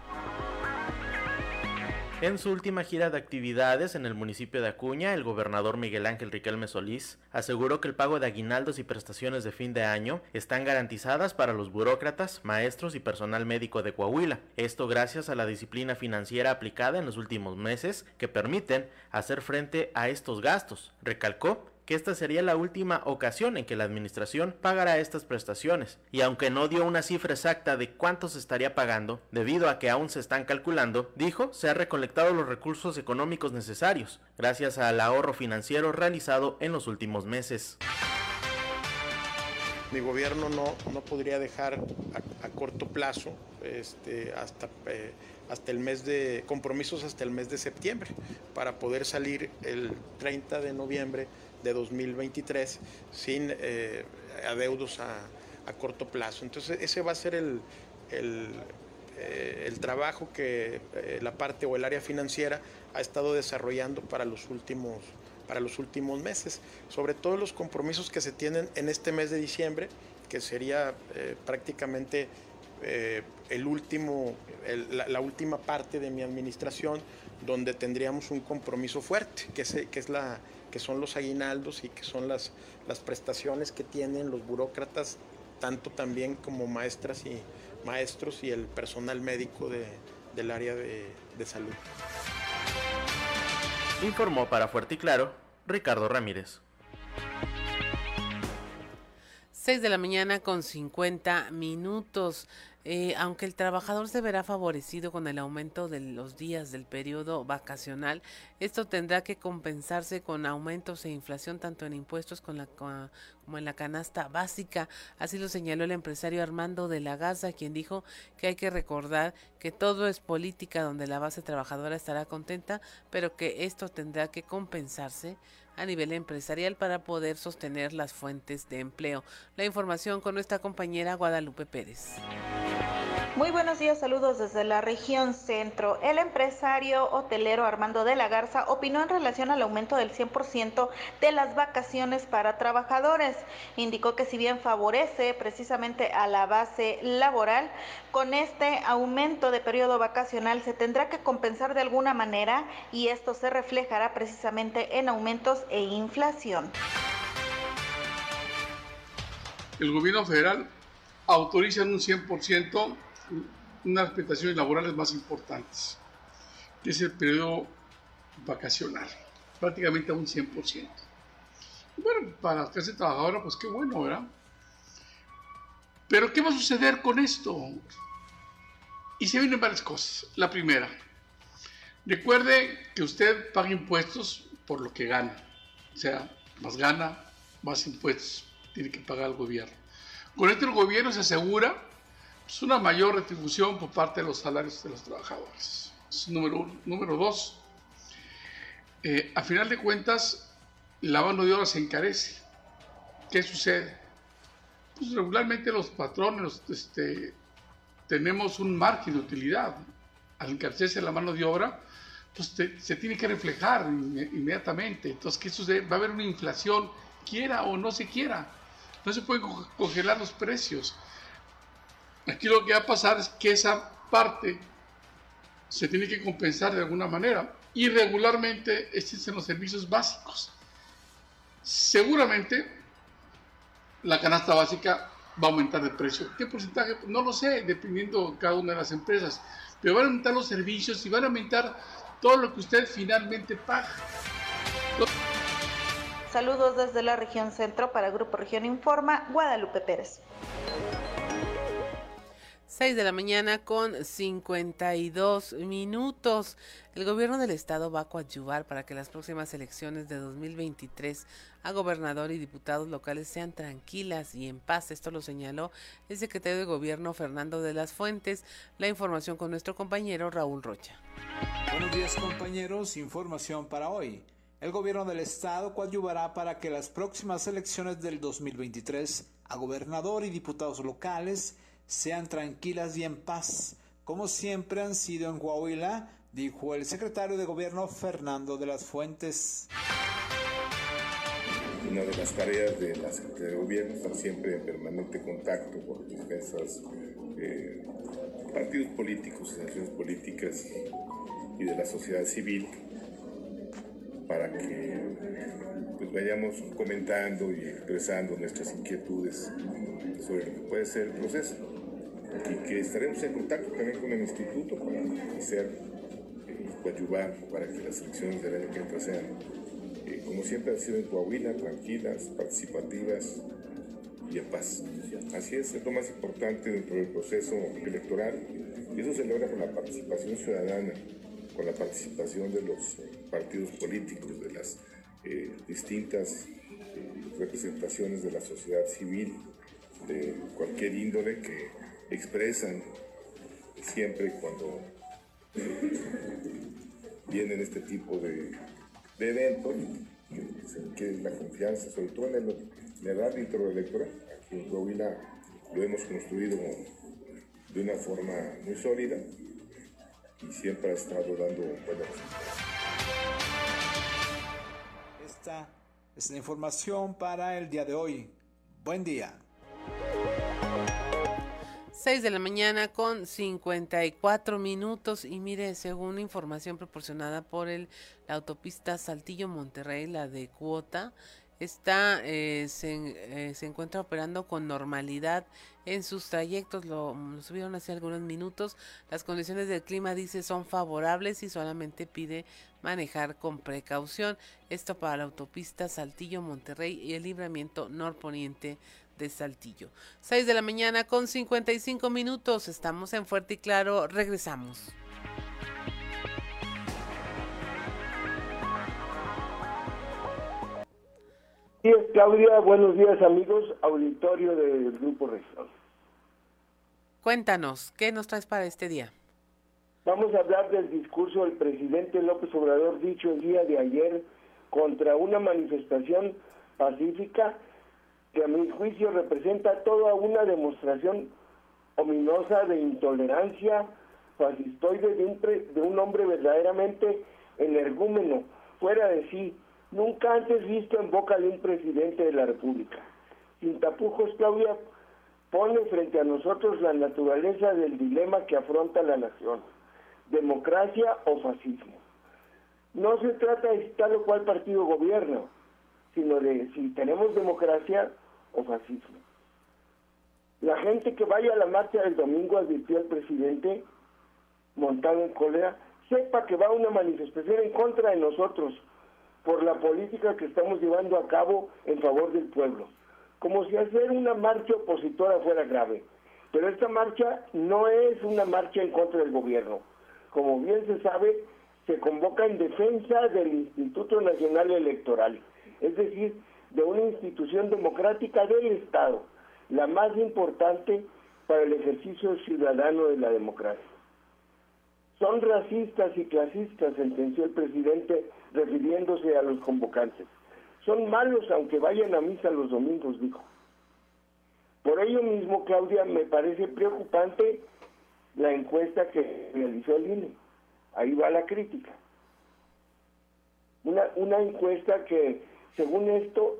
En su última gira de actividades en el municipio de Acuña, el gobernador Miguel Ángel Riquelme Solís aseguró que el pago de aguinaldos y prestaciones de fin de año están garantizadas para los burócratas, maestros y personal médico de Coahuila. Esto gracias a la disciplina financiera aplicada en los últimos meses que permiten hacer frente a estos gastos. Recalcó que esta sería la última ocasión en que la administración pagará estas prestaciones, y aunque no dio una cifra exacta de cuánto se estaría pagando, debido a que aún se están calculando, dijo se han recolectado los recursos económicos necesarios, gracias al ahorro financiero realizado en los últimos meses. Mi gobierno no, no podría dejar a, corto plazo este, hasta... Eh, hasta el mes de compromisos hasta el mes de septiembre para poder salir el 30 de noviembre de 2023 sin eh, adeudos a, corto plazo. Entonces ese va a ser el, el, eh, trabajo que eh, la parte o el área financiera ha estado desarrollando para los últimos para los últimos meses, sobre todo los compromisos que se tienen en este mes de diciembre, que sería prácticamente el último, la, última parte de mi administración, donde tendríamos un compromiso fuerte, que que es la, que son los aguinaldos y que son las, las prestaciones que tienen los burócratas, tanto también como maestras y maestros y el personal médico del área de, de salud. Informó para Fuerte y Claro Ricardo Ramírez. 6 de la mañana con 50 minutos. Eh, aunque el trabajador se verá favorecido con el aumento de los días del periodo vacacional, esto tendrá que compensarse con aumentos e inflación tanto en impuestos como en la canasta básica. Así lo señaló el empresario Armando de la Gaza, quien dijo que hay que recordar que todo es política donde la base trabajadora estará contenta, pero que esto tendrá que compensarse a nivel empresarial para poder sostener las fuentes de empleo. La información con nuestra compañera Guadalupe Pérez. Muy buenos días, saludos desde la región centro. El empresario hotelero Armando de la Garza opinó en relación al aumento del 100% de las vacaciones para trabajadores. Indicó que si bien favorece precisamente a la base laboral, con este aumento de periodo vacacional se tendrá que compensar de alguna manera y esto se reflejará precisamente en aumentos e inflación. El gobierno federal autoriza en un 100% unas prestaciones laborales más importantes, que es el periodo vacacional, prácticamente a un 100%. bueno, para la clase trabajadora, pues qué bueno, ¿verdad? Pero ¿qué va a suceder con esto? Y se vienen varias cosas. La primera, recuerde que usted paga impuestos por lo que gana. O sea, más gana, más impuestos tiene que pagar el gobierno. Con esto el gobierno se asegura pues, una mayor retribución por parte de los salarios de los trabajadores. número uno. Número dos, eh, a final de cuentas, la mano de obra se encarece. ¿Qué sucede? Pues regularmente los patrones este, tenemos un margen de utilidad. Al encarecerse la mano de obra, pues se tiene que reflejar inmediatamente. Entonces, ¿qué? Va a haber una inflación, quiera o no se quiera. No se pueden congelar los precios. Aquí lo que va a pasar es que esa parte se tiene que compensar de alguna manera. Y regularmente existen los servicios básicos. Seguramente la canasta básica va a aumentar de precio. ¿Qué porcentaje? No lo sé, dependiendo de cada una de las empresas. Pero van a aumentar los servicios y van a aumentar todo lo que usted finalmente paga. Saludos desde la región centro para Grupo Región Informa, Guadalupe Pérez. 6 de la mañana con 52 minutos. El gobierno del estado va a coadyuvar para que las próximas elecciones de 2023 a gobernador y diputados locales sean tranquilas y en paz. Esto lo señaló el secretario de gobierno Fernando de las Fuentes. La información con nuestro compañero Raúl Rocha. Buenos días compañeros, información para hoy. El gobierno del estado coadyuvará para que las próximas elecciones del 2023 a gobernador y diputados locales sean tranquilas y en paz, como siempre han sido en Coahuila, dijo el secretario de Gobierno Fernando de las Fuentes. Una de las tareas de la Secretaría de Gobierno estar siempre en permanente contacto con diversos eh, partidos políticos, asociaciones políticas y de la sociedad civil para que pues, vayamos comentando y expresando nuestras inquietudes sobre lo que puede ser el proceso y que estaremos en contacto también con el instituto para hacer eh, coadyuvar para que las elecciones del año que entra sean, eh, como siempre han sido en Coahuila, tranquilas, participativas y en paz. Así es, es lo más importante dentro del proceso electoral y eso se logra con la participación ciudadana, con la participación de los partidos políticos, de las eh, distintas representaciones de la sociedad civil, de cualquier índole que expresan siempre cuando vienen este tipo de, eventos, que, es la confianza, sobre todo en el, en árbitro electoral. Aquí en Coahuila lo hemos construido de una forma muy sólida y siempre ha estado dando buenos resultados. Esta es la información para el día de hoy. Buen día. 6 de la mañana con 54 minutos. Y mire, según información proporcionada por el, la autopista Saltillo Monterrey, la de cuota, está eh, se, eh, se, encuentra operando con normalidad en sus trayectos, lo, lo, subieron hace algunos minutos, las condiciones del clima dice son favorables y solamente pide manejar con precaución, esto para la autopista Saltillo Monterrey y el libramiento norponiente de Saltillo. 6 de la mañana con 55 minutos. Estamos en Fuerte y Claro. Regresamos. Sí, Claudia. Buenos días, amigos. Auditorio del Grupo Región. Cuéntanos, ¿qué nos traes para este día? Vamos a hablar del discurso del presidente López Obrador dicho el día de ayer contra una manifestación pacífica que a mi juicio representa toda una demostración ominosa de intolerancia fascistoide de un, de un hombre verdaderamente energúmeno, fuera de sí, nunca antes visto en boca de un presidente de la República. Sin tapujos, Claudia pone frente a nosotros la naturaleza del dilema que afronta la nación, democracia o fascismo. No se trata de tal o cual partido gobierno, sino de si tenemos democracia o fascismo. La gente que vaya a la marcha del domingo, advirtió el presidente, montado en cólera, sepa que va a una manifestación en contra de nosotros por la política que estamos llevando a cabo en favor del pueblo, como si hacer una marcha opositora fuera grave. Pero esta marcha no es una marcha en contra del gobierno. Como bien se sabe, se convoca en defensa del Instituto Nacional Electoral, es decir, de una institución democrática del Estado, la más importante para el ejercicio ciudadano de la democracia. Son racistas y clasistas, sentenció el presidente refiriéndose a los convocantes. Son malos aunque vayan a misa los domingos, dijo. Por ello mismo, Claudia, me parece preocupante la encuesta que realizó el INE. Ahí va la crítica. Una, encuesta que según esto,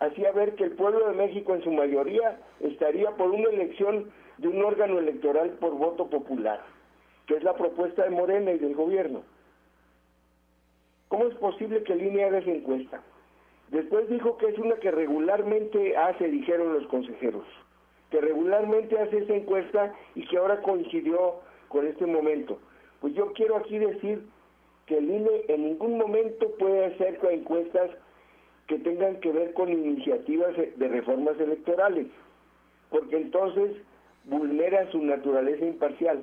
hacía ver que el pueblo de México en su mayoría estaría por una elección de un órgano electoral por voto popular, que es la propuesta de Morena y del gobierno. ¿Cómo es posible que INE haga esa encuesta? Después dijo que es una que regularmente hace, dijeron los consejeros, que regularmente hace esa encuesta y que ahora coincidió con este momento. Pues yo quiero aquí decir que el INE en ningún momento puede hacer encuestas que tengan que ver con iniciativas de reformas electorales, porque entonces vulnera su naturaleza imparcial.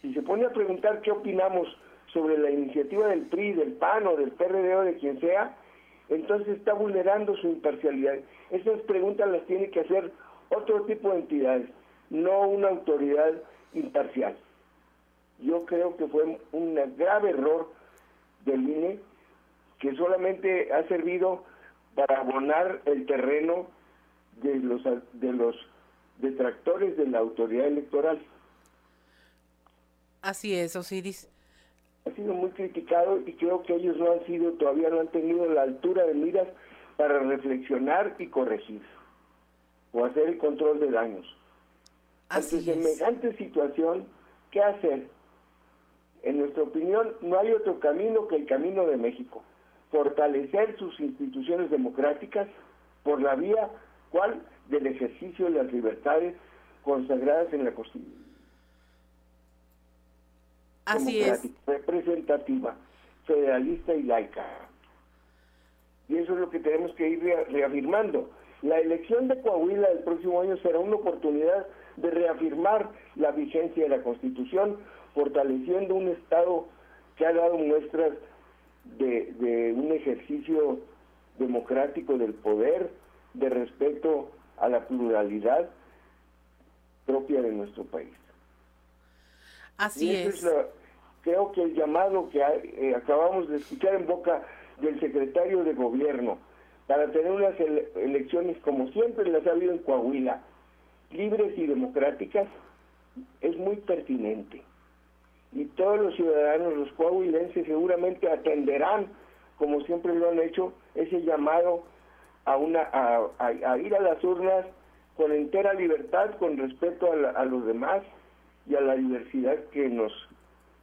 Si se pone a preguntar qué opinamos sobre la iniciativa del PRI, del PAN o del PRD o de quien sea, entonces está vulnerando su imparcialidad. Esas preguntas las tiene que hacer otro tipo de entidades, no una autoridad imparcial. Yo creo que fue un grave error del INE que solamente ha servido para abonar el terreno de los de los detractores de la autoridad electoral. Así es, Osiris. Ha sido muy criticado y creo que ellos no han sido, todavía no han tenido la altura de miras para reflexionar y corregir o hacer el control de daños. Ante semejante situación, ¿qué hacer? En nuestra opinión, no hay otro camino que el camino de México. Fortalecer sus instituciones democráticas por la vía, ¿cuál? Del ejercicio de las libertades consagradas en la Constitución. Así es. Representativa, federalista y laica. Y eso es lo que tenemos que ir reafirmando. La elección de Coahuila el próximo año será una oportunidad de reafirmar la vigencia de la Constitución, fortaleciendo un Estado que ha dado muestras de, un ejercicio democrático del poder, de respeto a la pluralidad propia de nuestro país. Así es. creo que el llamado que eh, acabamos de escuchar en boca del secretario de gobierno para tener unas elecciones como siempre las ha habido en Coahuila, libres y democráticas, es muy pertinente. Y todos los ciudadanos, los coahuilenses, seguramente atenderán, como siempre lo han hecho, ese llamado a, una, a, ir a las urnas con entera libertad, con respeto a los demás y a la diversidad que nos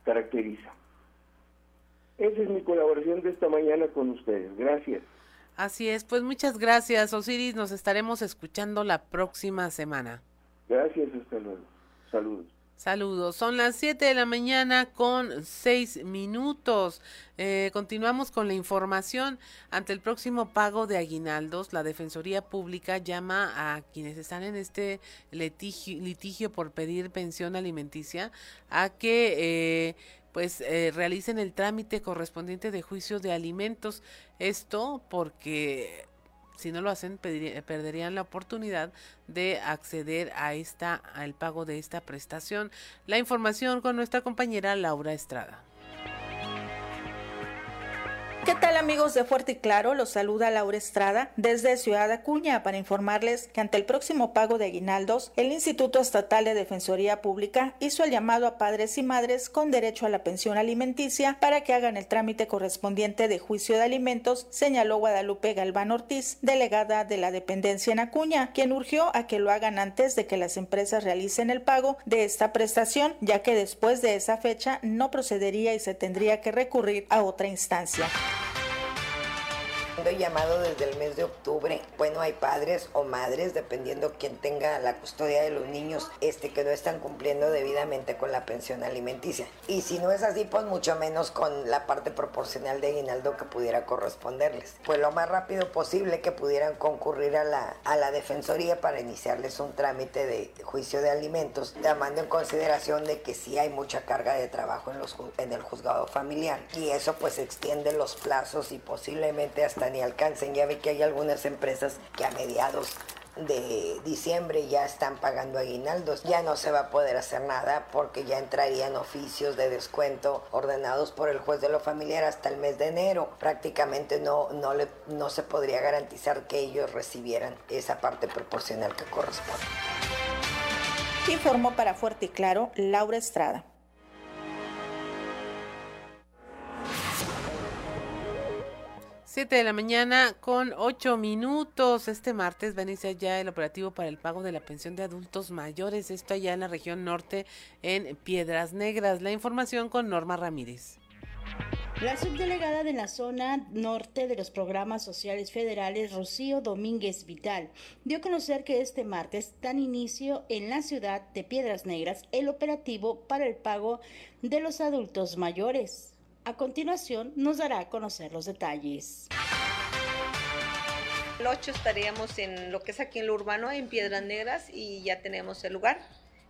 caracteriza. Esa es mi colaboración de esta mañana con ustedes. Gracias. Así es, pues muchas gracias, Osiris. Nos estaremos escuchando la próxima semana. Gracias, hasta luego. Saludos. Saludos. Son las 7 de la mañana con 6 minutos. Eh, continuamos con la información. Ante el próximo pago de aguinaldos, la Defensoría Pública llama a quienes están en este litigio, litigio por pedir pensión alimenticia a que eh, pues eh, realicen el trámite correspondiente de juicio de alimentos. Esto porque si no lo hacen perderían la oportunidad de acceder a esta al pago de esta prestación. La información con nuestra compañera Laura Estrada. ¿Qué tal amigos de Fuerte y Claro? Los saluda Laura Estrada desde Ciudad Acuña para informarles que ante el próximo pago de aguinaldos, el Instituto Estatal de Defensoría Pública hizo el llamado a padres y madres con derecho a la pensión alimenticia para que hagan el trámite correspondiente de juicio de alimentos, señaló Guadalupe Galván Ortiz, delegada de la dependencia en Acuña, quien urgió a que lo hagan antes de que las empresas realicen el pago de esta prestación, ya que después de esa fecha no procedería y se tendría que recurrir a otra instancia llamado desde el mes de octubre. Bueno, hay padres o madres, dependiendo quién tenga la custodia de los niños, este que no están cumpliendo debidamente con la pensión alimenticia. Y si no es así, pues mucho menos con la parte proporcional de aguinaldo que pudiera corresponderles. Pues lo más rápido posible que pudieran concurrir a la, a la defensoría para iniciarles un trámite de juicio de alimentos, tomando en consideración de que sí hay mucha carga de trabajo en, los, en el juzgado familiar. Y eso pues extiende los plazos y posiblemente hasta ni alcancen. Ya ve que hay algunas empresas que a mediados de diciembre ya están pagando aguinaldos. Ya no se va a poder hacer nada porque ya entrarían oficios de descuento ordenados por el juez de lo familiar hasta el mes de enero. Prácticamente no, no, le, no se podría garantizar que ellos recibieran esa parte proporcional que corresponde. Informó para Fuerte y Claro Laura Estrada. 7 de la mañana con 8 minutos. Este martes va a iniciar ya el operativo para el pago de la pensión de adultos mayores. Esto allá en la región norte, en Piedras Negras. La información con Norma Ramírez. La subdelegada de la zona norte de los programas sociales federales, Rocío Domínguez Vital, dio a conocer que este martes dan inicio en la ciudad de Piedras Negras el operativo para el pago de los adultos mayores. A continuación nos dará a conocer los detalles. El 8 estaríamos en lo que es aquí en lo urbano, en Piedras Negras, y ya tenemos el lugar,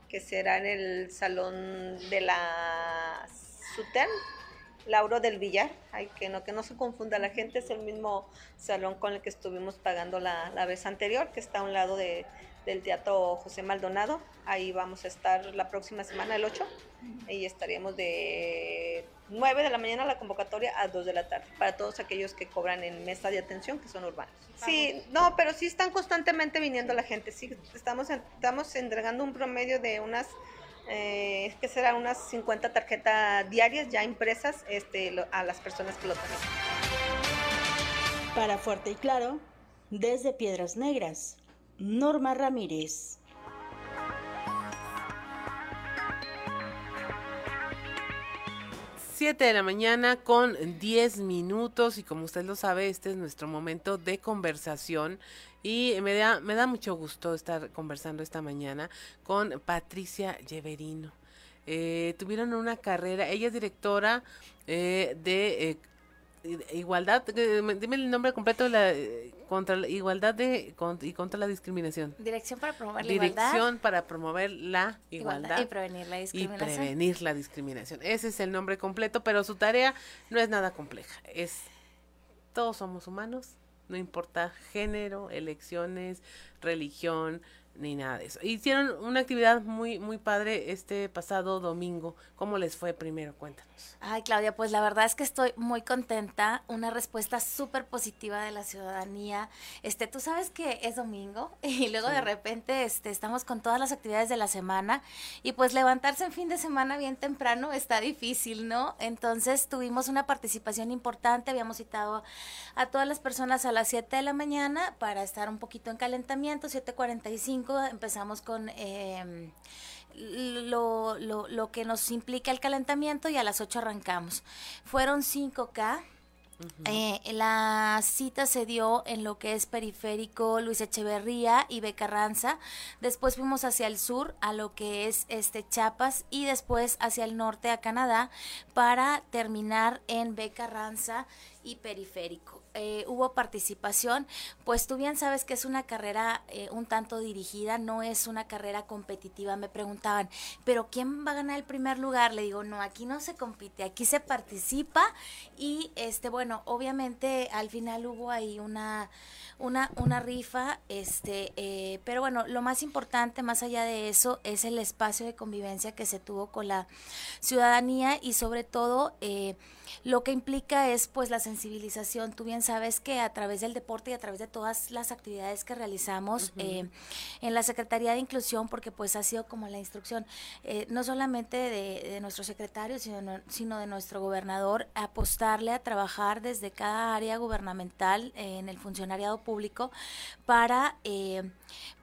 que será en el salón de la SUTEN, Lauro del Villar, ay, que no, que no se confunda la gente, es el mismo salón con el que estuvimos pagando la, la vez anterior, que está a un lado de, del Teatro José Maldonado. Ahí vamos a estar la próxima semana, el 8, y estaríamos de 9 de la mañana la convocatoria a 2 de la tarde, para todos aquellos que cobran en mesa de atención, que son urbanos. Sí, no, pero sí están constantemente viniendo la gente, sí, estamos, estamos entregando un promedio de unas eh, que serán unas 50 tarjetas diarias ya impresas este, a las personas que lo tienen. Para Fuerte y Claro, desde Piedras Negras, Norma Ramírez. 7 de la mañana con 10 minutos y como usted lo sabe, este es nuestro momento de conversación y me da, me da mucho gusto estar conversando esta mañana con Patricia Lleverino. Eh, tuvieron una carrera, ella es directora eh, de eh, igualdad, dime el nombre completo de la contra la igualdad de y contra la discriminación. Dirección para promover la Dirección igualdad. Dirección para promover la igualdad, y prevenir la discriminación. Y prevenir la discriminación. Ese es el nombre completo, pero su tarea no es nada compleja. Es todos somos humanos, no importa género, elecciones, religión, ni nada de eso. Hicieron una actividad muy muy padre este pasado domingo. ¿Cómo les fue primero? Cuéntanos. Ay, Claudia, pues la verdad es que estoy muy contenta, una respuesta súper positiva de la ciudadanía. Este, tú sabes que es domingo y luego sí. de repente este estamos con todas las actividades de la semana y pues levantarse en fin de semana bien temprano está difícil, ¿no? Entonces, tuvimos una participación importante, habíamos citado a todas las personas a las 7 de la mañana para estar un poquito en calentamiento, 7:45 empezamos con eh, lo, lo, lo, que nos implica el calentamiento y a las 8 arrancamos. Fueron 5K. Uh -huh. eh, la cita se dio en lo que es periférico Luis Echeverría y Becarranza. Después fuimos hacia el sur a lo que es este Chiapas y después hacia el norte a Canadá para terminar en Becarranza y periférico. Eh, hubo participación, pues tú bien sabes que es una carrera eh, un tanto dirigida, no es una carrera competitiva. Me preguntaban, ¿pero quién va a ganar el primer lugar? Le digo, no, aquí no se compite, aquí se participa y, este, bueno, obviamente al final hubo ahí una una, una rifa, este, eh, pero bueno, lo más importante, más allá de eso, es el espacio de convivencia que se tuvo con la ciudadanía y sobre todo eh, lo que implica es pues la sensibilización. Tú bien sabes que a través del deporte y a través de todas las actividades que realizamos uh -huh. eh, en la Secretaría de Inclusión, porque pues ha sido como la instrucción, eh, no solamente de, de, nuestro secretario, sino, sino de nuestro gobernador, apostarle a trabajar desde cada área gubernamental eh, en el funcionariado público para eh,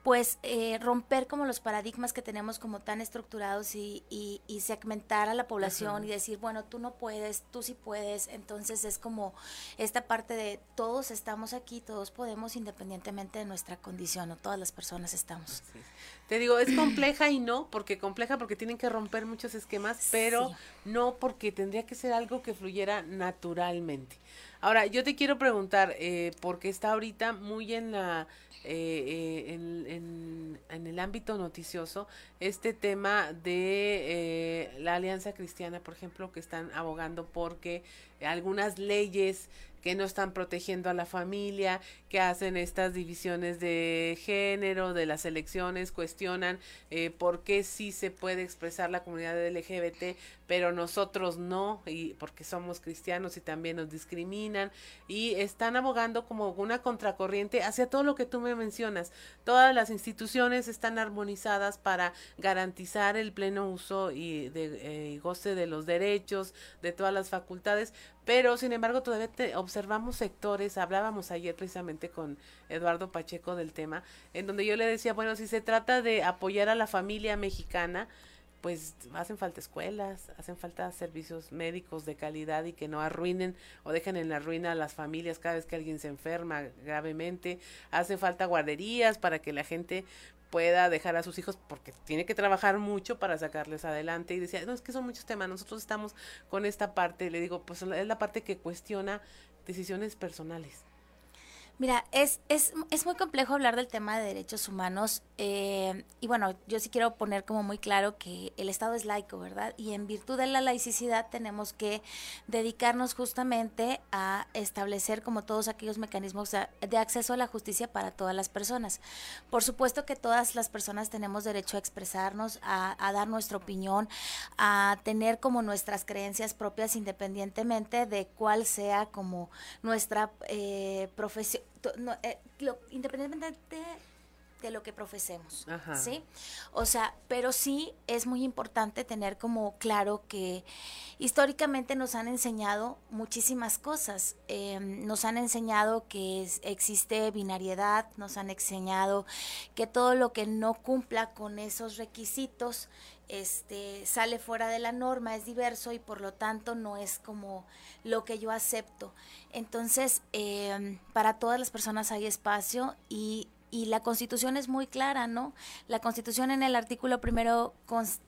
pues eh, romper como los paradigmas que tenemos como tan estructurados y, y, y segmentar a la población Ajá. y decir, bueno, tú no puedes, tú sí puedes, entonces es como esta parte de todos estamos aquí, todos podemos independientemente de nuestra condición, o todas las personas estamos. Sí. Te digo, es compleja y no, porque compleja porque tienen que romper muchos esquemas, pero sí. no porque tendría que ser algo que fluyera naturalmente. Ahora, yo te quiero preguntar, eh, porque está ahorita muy en la eh, eh, en, en, en, el ámbito noticioso este tema de eh, la Alianza Cristiana, por ejemplo, que están abogando porque algunas leyes que no están protegiendo a la familia, que hacen estas divisiones de género, de las elecciones, cuestionan eh, por qué sí se puede expresar la comunidad LGBT, pero nosotros no, y porque somos cristianos y también nos discriminan, y están abogando como una contracorriente hacia todo lo que tú me mencionas. Todas las instituciones están armonizadas para garantizar el pleno uso y, de, eh, goce de los derechos, de todas las facultades, pero sin embargo todavía te observamos sectores, hablábamos ayer precisamente con Eduardo Pacheco del tema, en donde yo le decía, bueno, si se trata de apoyar a la familia mexicana, pues hacen falta escuelas, hacen falta servicios médicos de calidad y que no arruinen o dejen en la ruina a las familias cada vez que alguien se enferma gravemente. Hace falta guarderías para que la gente pueda dejar a sus hijos porque tiene que trabajar mucho para sacarles adelante y decía, no, es que son muchos temas, nosotros estamos con esta parte, le digo, pues es la parte que cuestiona decisiones personales. Mira, es, es, es muy complejo hablar del tema de derechos humanos eh, y bueno, yo sí quiero poner como muy claro que el Estado es laico, ¿verdad? Y en virtud de la laicidad tenemos que dedicarnos justamente a establecer como todos aquellos mecanismos de acceso a la justicia para todas las personas. Por supuesto que todas las personas tenemos derecho a expresarnos, a, a dar nuestra opinión, a tener como nuestras creencias propias independientemente de cuál sea como nuestra eh, profesión no, eh, independientemente de, lo que profesemos, ¿sí? O sea, pero sí es muy importante tener como claro que históricamente nos han enseñado muchísimas cosas. Em, nos han enseñado que existe binariedad, nos han enseñado que todo lo que no cumpla con esos requisitos este, sale fuera de la norma, es diverso y por lo tanto no es como lo que yo acepto. Entonces, em, para todas las personas hay espacio y, y, la Constitución es muy clara, ¿no? La Constitución en el artículo primero,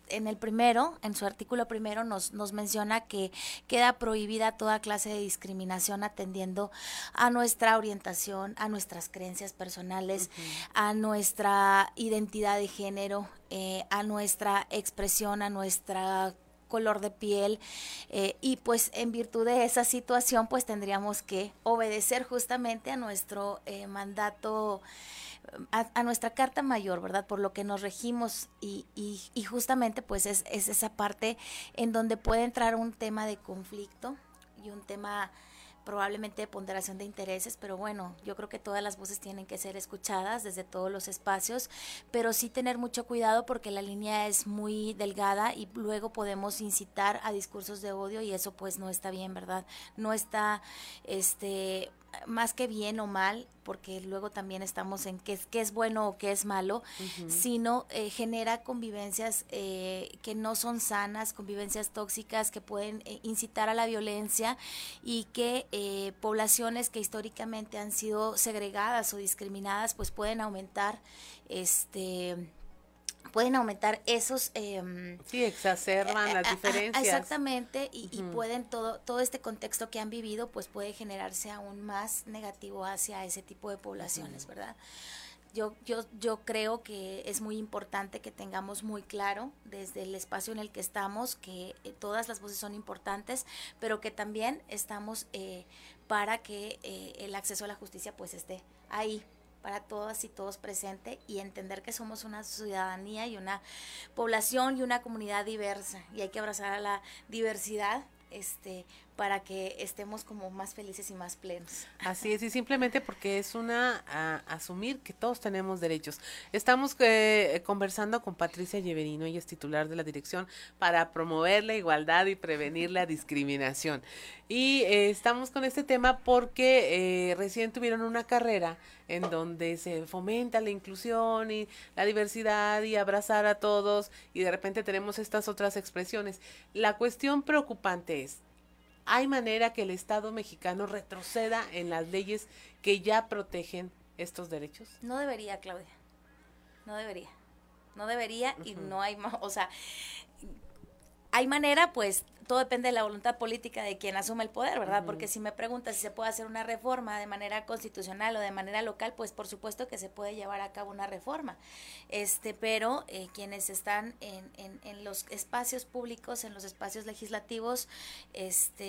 en el primero, en su artículo primero nos, nos menciona que queda prohibida toda clase de discriminación atendiendo a nuestra orientación, a nuestras creencias personales, a nuestra identidad de género, eh, a nuestra expresión, a nuestra color de piel eh, y pues en virtud de esa situación pues tendríamos que obedecer justamente a nuestro eh, mandato a, nuestra carta mayor, ¿verdad? Por lo que nos regimos y, justamente pues es, es, esa parte en donde puede entrar un tema de conflicto y un tema probablemente de ponderación de intereses, pero bueno, yo creo que todas las voces tienen que ser escuchadas desde todos los espacios, pero sí tener mucho cuidado porque la línea es muy delgada y luego podemos incitar a discursos de odio y eso pues no está bien, ¿verdad? No está este más que bien o mal, porque luego también estamos en qué es, qué es bueno o qué es malo, sino eh, genera convivencias eh, que no son sanas, convivencias tóxicas que pueden eh, incitar a la violencia y que poblaciones que históricamente han sido segregadas o discriminadas, pues pueden aumentar este pueden aumentar esos... Eh, sí, exacerban las diferencias. Exactamente, y, y, pueden todo, todo este contexto que han vivido, pues puede generarse aún más negativo hacia ese tipo de poblaciones, ¿verdad? Yo, yo, yo creo que es muy importante que tengamos muy claro desde el espacio en el que estamos que eh, todas las voces son importantes, pero que también estamos eh, para que eh, el acceso a la justicia pues esté ahí para todas y todos presente y entender que somos una ciudadanía y una población y una comunidad diversa. Y hay que abrazar a la diversidad este para que estemos como más felices y más plenos. Así es, y simplemente porque es una asumir que todos tenemos derechos. Estamos eh, conversando con Patricia Lleverino, ella es titular de la dirección para promover la igualdad y prevenir la discriminación. Y eh, estamos con este tema porque eh, recién tuvieron una carrera en donde se fomenta la inclusión y la diversidad y abrazar a todos y de repente tenemos estas otras expresiones. La cuestión preocupante es, ¿Hay manera que el Estado mexicano retroceda en las leyes que ya protegen estos derechos? No debería, Claudia. No debería. No debería y no hay, o sea, hay manera, pues todo depende de la voluntad política de quien asume el poder, ¿verdad? Porque si me preguntas si se puede hacer una reforma de manera constitucional o de manera local, pues por supuesto que se puede llevar a cabo una reforma. Este, pero eh, quienes están en, en, en, los espacios públicos, en los espacios legislativos, este,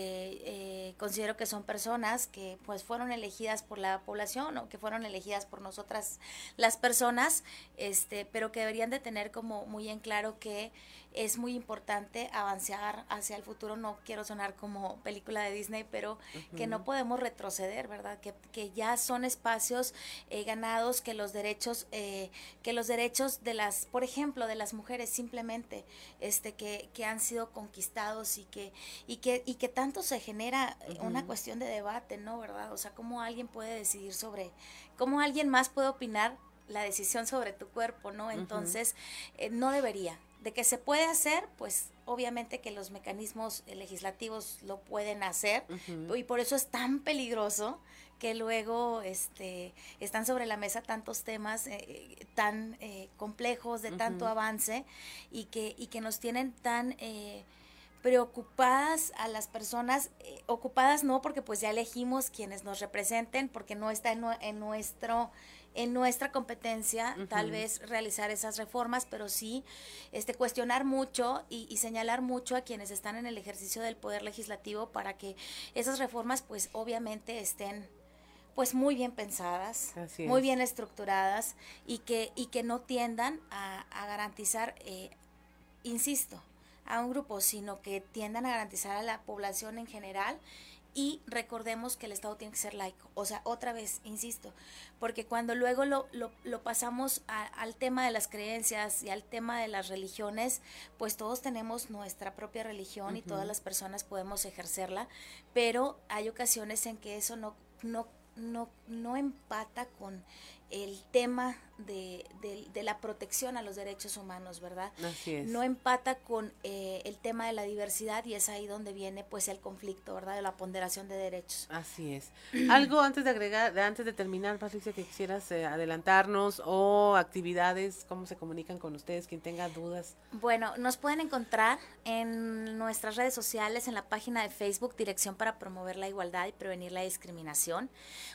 eh, considero que son personas que pues fueron elegidas por la población o que fueron elegidas por nosotras las personas, este, pero que deberían de tener como muy en claro que es muy importante avanzar hacia el futuro. No quiero sonar como película de Disney, pero que no podemos retroceder, ¿verdad? Que, que ya son espacios eh, ganados, que los derechos, eh, que los derechos de las, por ejemplo, de las mujeres simplemente, este, que, que han sido conquistados y que, y que, y que tanto se genera una cuestión de debate, ¿no? ¿Verdad? O sea, cómo alguien puede decidir sobre, cómo alguien más puede opinar la decisión sobre tu cuerpo, ¿no? Entonces, eh, no debería. De que se puede hacer, pues obviamente que los mecanismos legislativos lo pueden hacer y por eso es tan peligroso que luego este, están sobre la mesa tantos temas eh, tan eh, complejos, de tanto avance y que, y que nos tienen tan preocupadas a las personas, ocupadas no porque pues ya elegimos quienes nos representen, porque no está en, en nuestro en nuestra competencia tal vez realizar esas reformas, pero sí este, cuestionar mucho y, señalar mucho a quienes están en el ejercicio del poder legislativo para que esas reformas pues obviamente estén pues muy bien pensadas, muy bien estructuradas y que, y que no tiendan a, garantizar, eh, insisto, a un grupo, sino que tiendan a garantizar a la población en general y recordemos que el Estado tiene que ser laico. O sea, otra vez, insisto, porque cuando luego lo, lo, pasamos al tema de las creencias y al tema de las religiones, pues todos tenemos nuestra propia religión y todas las personas podemos ejercerla, pero hay ocasiones en que eso no, no, no, no empata con el tema de, de, la protección a los derechos humanos, ¿verdad? Así es. No empata con eh, el tema de la diversidad y es ahí donde viene pues el conflicto, ¿verdad? De la ponderación de derechos. Así es. Algo antes de agregar, antes de terminar, Patricia, que quisieras eh, adelantarnos o actividades, cómo se comunican con ustedes, quien tenga dudas. Bueno, nos pueden encontrar en nuestras redes sociales, en la página de Facebook, Dirección para Promover la Igualdad y Prevenir la Discriminación,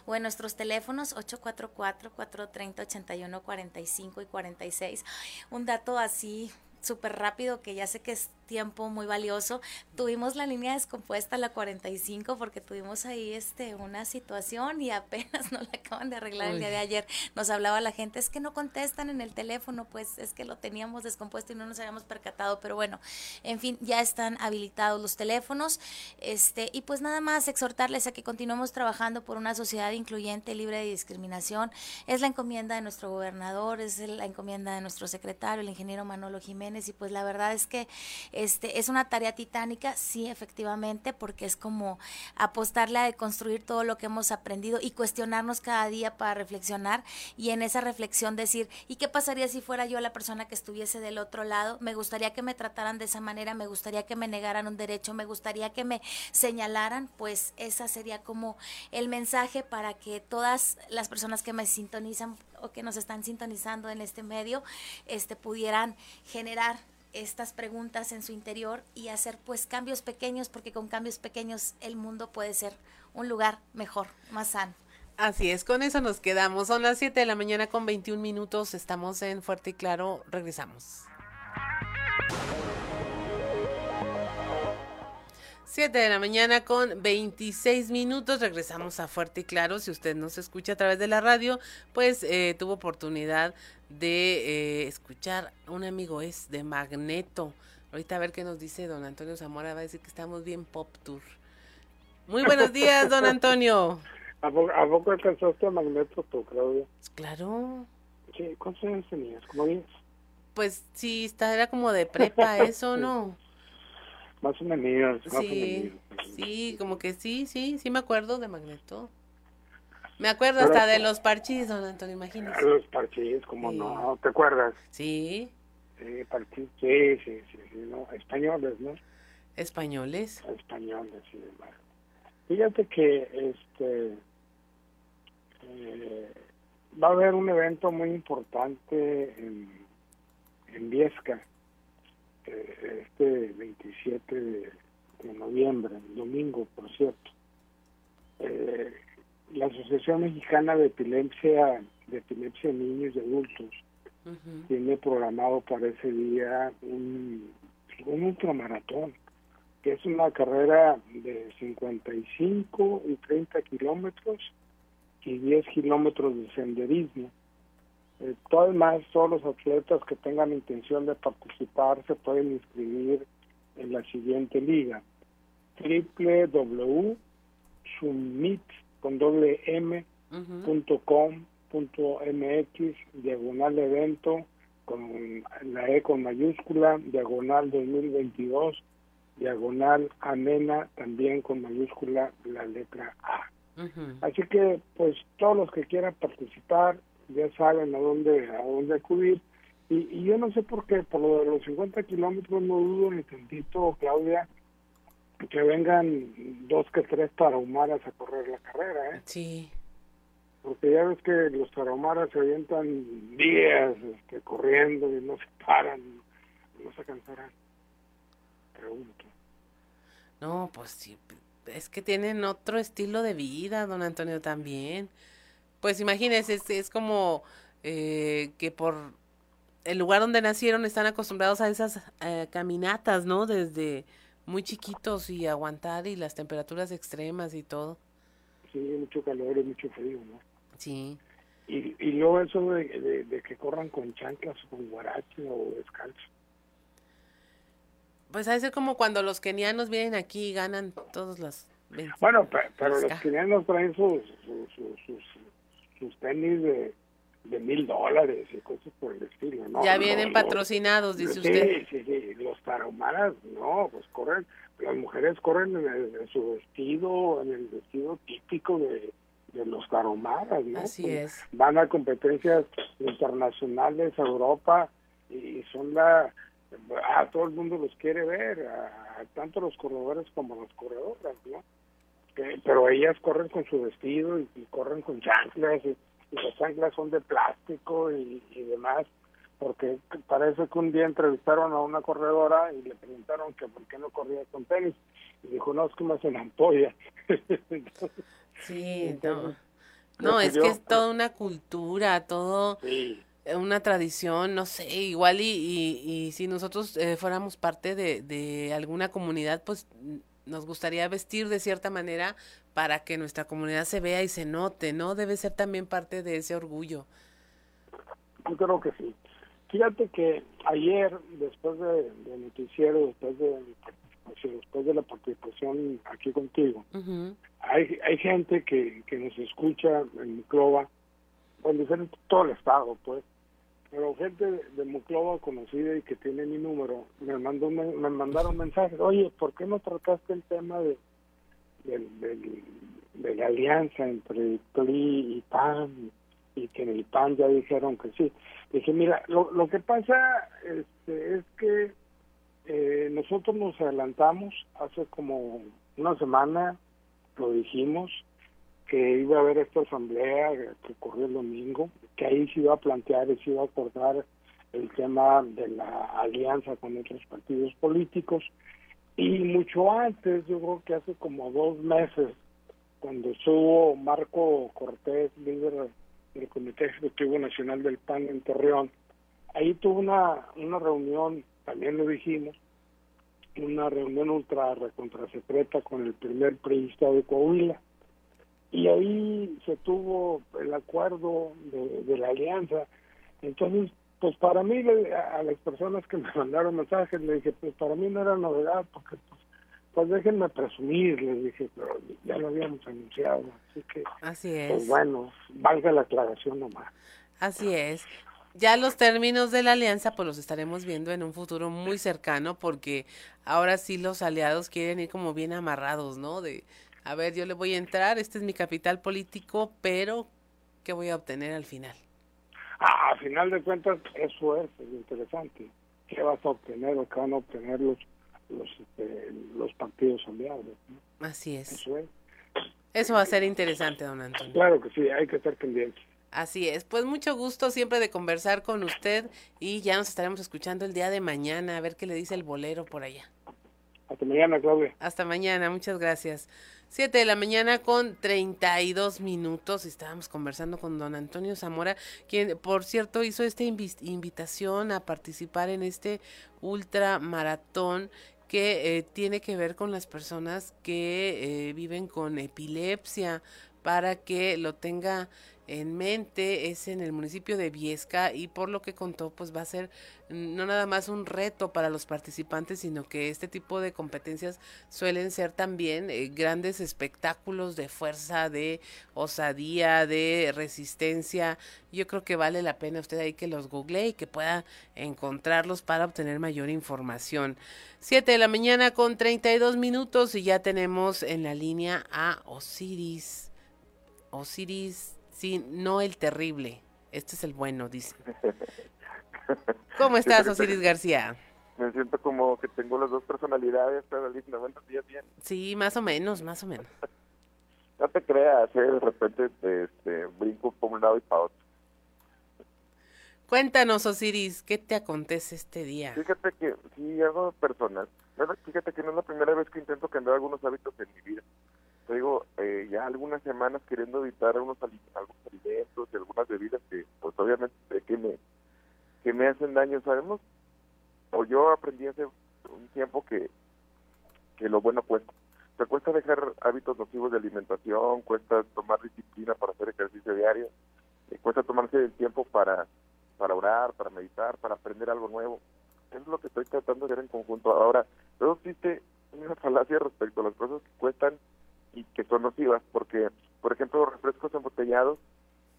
o en nuestros teléfonos 844 430 81 45 y 46. Un dato así súper rápido que ya sé que es tiempo muy valioso. Tuvimos la línea descompuesta, la 45, porque tuvimos ahí este una situación y apenas nos la acaban de arreglar el día de ayer. Nos hablaba la gente, es que no contestan en el teléfono, pues es que lo teníamos descompuesto y no nos habíamos percatado, pero bueno, en fin, ya están habilitados los teléfonos. Este, y pues nada más exhortarles a que continuemos trabajando por una sociedad incluyente, libre de discriminación. Es la encomienda de nuestro gobernador, es la encomienda de nuestro secretario, el ingeniero Manolo Jiménez, y pues la verdad es que este, es una tarea titánica, sí, efectivamente, porque es como apostarle a deconstruir todo lo que hemos aprendido y cuestionarnos cada día para reflexionar y en esa reflexión decir, ¿y qué pasaría si fuera yo la persona que estuviese del otro lado? Me gustaría que me trataran de esa manera, me gustaría que me negaran un derecho, me gustaría que me señalaran, pues esa sería como el mensaje para que todas las personas que me sintonizan o que nos están sintonizando en este medio, este pudieran generar estas preguntas en su interior y hacer pues cambios pequeños, porque con cambios pequeños el mundo puede ser un lugar mejor, más sano. Así es, con eso nos quedamos. Son las 7 de la mañana con 21 minutos, estamos en Fuerte y Claro, regresamos. 7 de la mañana con 26 minutos. Regresamos a Fuerte y Claro. Si usted nos escucha a través de la radio, pues eh, tuvo oportunidad de eh, escuchar un amigo es de Magneto. Ahorita a ver qué nos dice don Antonio Zamora. Va a decir que estamos bien pop tour. Muy buenos días, don Antonio. ¿A poco, ¿A poco alcanzaste a Magneto tú, Claudia? Claro. Sí, ¿Cuántos años tenías? ¿Cómo 10? Pues sí, está, era como de prepa eso, ¿no? Más o menos. sí, sí, como que sí, sí, sí me acuerdo de Magneto. Me acuerdo hasta de los parchís, don Antonio, imagínese. Los parchís, como no, ¿te acuerdas? Sí. Sí, parchís, sí, sí, sí, no, españoles, ¿no? Españoles. Españoles, sí, Fíjate que este eh, va a haber un evento muy importante en, en Viesca este 27 de, noviembre, domingo, por cierto. Eh, la Asociación Mexicana de Epilepsia, de Epilepsia en Niños y Adultos, tiene programado para ese día un, un ultramaratón, que es una carrera de 55 y 30 kilómetros y 10 kilómetros de senderismo eh, todo más, todos los atletas que tengan intención de participar se pueden inscribir en la siguiente liga. www.summit con doble m diagonal evento con la E con mayúscula diagonal 2022 diagonal amena también con mayúscula la letra A. Así que pues todos los que quieran participar ya saben a dónde, a dónde acudir. Y, y yo no sé por qué, por lo de los 50 kilómetros no dudo ni tantito, Claudia, que vengan dos que tres tarahumaras a correr la carrera, ¿eh? Sí. Porque ya ves que los tarahumaras se avientan días este, corriendo y no se paran, no se cansarán. Pregunto. No, pues sí, es que tienen otro estilo de vida, don Antonio, también. Pues imagínese, es, es como eh, que por el lugar donde nacieron están acostumbrados a esas eh, caminatas, ¿no? Desde muy chiquitos y aguantar y las temperaturas extremas y todo. Sí, mucho calor y mucho frío, ¿no? Sí. Y, y luego eso de, de, de que corran con chanclas o con guarache o descalzo. Pues a ser como cuando los kenianos vienen aquí y ganan todos los... Bueno, pe- pero Los kenianos traen sus, sus, sus, sus, sus tenis de de mil dólares y cosas por el estilo, ¿no? ya vienen no. patrocinados, dice sí, usted. Sí, sí, los tarahumaras, no, pues corren, las mujeres corren en, el- en su vestido, en el vestido típico de, de los tarahumaras, ¿no? Así Pues, es. Van a competencias internacionales a Europa y son la... A todo el mundo los quiere ver, a, a tanto los corredores como las corredoras, ¿no? Que- pero ellas corren con su vestido y, y corren con chanclas y, y las chanclas son de plástico y, y demás porque parece que un día entrevistaron a una corredora y le preguntaron que por qué no corría con tenis y dijo no es que me hacen ampolla Sí, no. Entonces, No, que es yo- que es toda una cultura, todo Sí. eh, una tradición, no sé, igual y, y, y si nosotros eh, fuéramos parte de, de alguna comunidad, pues nos gustaría vestir de cierta manera para que nuestra comunidad se vea y se note, ¿no? Debe ser también parte de ese orgullo. Yo creo que sí. Fíjate que ayer, después de, de noticiero, después de, mi participación, después de la participación aquí contigo, hay, hay gente que, que nos escucha en Muclova, en diferente, todo el estado, pues, pero gente de, de Muclova conocida y que tiene mi número, me mandó me mandaron mensajes, oye, ¿por qué no trataste el tema de, del- de la alianza entre PRI y PAN? Y que en el PAN ya dijeron que sí. Dije, mira, lo, lo que pasa este, es que eh, nosotros nos adelantamos hace como una semana, lo dijimos, que iba a haber esta asamblea que ocurrió el domingo, que ahí se iba a plantear y se iba a acordar el tema de la alianza con otros partidos políticos. Y mucho antes, yo creo que hace como dos meses, cuando estuvo Marco Cortés, líder del Comité Ejecutivo Nacional del PAN en Torreón, ahí tuvo una, una reunión, también lo dijimos, una reunión ultra recontrasecreta con el primer priista de Coahuila. Y ahí se tuvo el acuerdo de, de la alianza. Entonces, pues para mí, a a las personas que me mandaron mensajes, le dije, pues para mí no era novedad, porque pues, pues déjenme presumir, les dije, pero ya lo habíamos anunciado. Así que, Así es. pues bueno, valga la aclaración nomás. Así es. Ya los términos de la alianza pues los estaremos viendo en un futuro muy cercano porque ahora sí los aliados quieren ir como bien amarrados, ¿no? De, a ver, yo le voy a entrar, este es mi capital político, pero ¿qué voy a obtener al final? Ah, a final de cuentas, eso es, es interesante. ¿Qué vas a obtener o qué van a obtener los, los, este, los partidos aliados? ¿no? Así es. Eso es. Eso va a ser interesante, don Antonio. Claro que sí, hay que estar pendientes. Así es. Pues mucho gusto siempre de conversar con usted y ya nos estaremos escuchando el día de mañana a ver qué le dice el bolero por allá. Hasta mañana, Claudia. Hasta mañana, muchas gracias. Siete de la mañana con 32 minutos. Estábamos conversando con don Antonio Zamora, quien, por cierto, hizo esta invitación a participar en este ultra maratón que eh, tiene que ver con las personas que eh, viven con epilepsia para que lo tenga en mente es en el municipio de Viesca y por lo que contó pues va a ser no nada más un reto para los participantes sino que este tipo de competencias suelen ser también eh, grandes espectáculos de fuerza de osadía de resistencia. Yo creo que vale la pena usted ahí que los googlee y que pueda encontrarlos para obtener mayor información. 7 de la mañana con 32 minutos y ya tenemos en la línea a Osiris. Osiris, sí, no el terrible, Este es el bueno, dice. ¿Cómo estás, Osiris García? Me siento como que tengo las dos personalidades, pero buenos días bien. Sí, más o menos, más o menos. no te creas, ¿eh? de repente este, brinco por un lado y para otro. Cuéntanos, Osiris, ¿qué te acontece este día? Fíjate que, sí, algo personal. Fíjate que no es la primera vez que intento cambiar algunos hábitos en mi vida. Te eh, ya algunas semanas queriendo evitar algunos, algunos alimentos y algunas bebidas que, pues obviamente, que me, que me hacen daño. Sabemos, o yo aprendí hace un tiempo que, que lo bueno cuesta. te cuesta dejar hábitos nocivos de alimentación, cuesta tomar disciplina para hacer ejercicio diario, eh, cuesta tomarse el tiempo para, para orar, para meditar, para aprender algo nuevo. Eso es lo que estoy tratando de hacer en conjunto. Ahora, luego existe una falacia respecto a las cosas que cuestan y que son nocivas, porque, por ejemplo, los refrescos embotellados,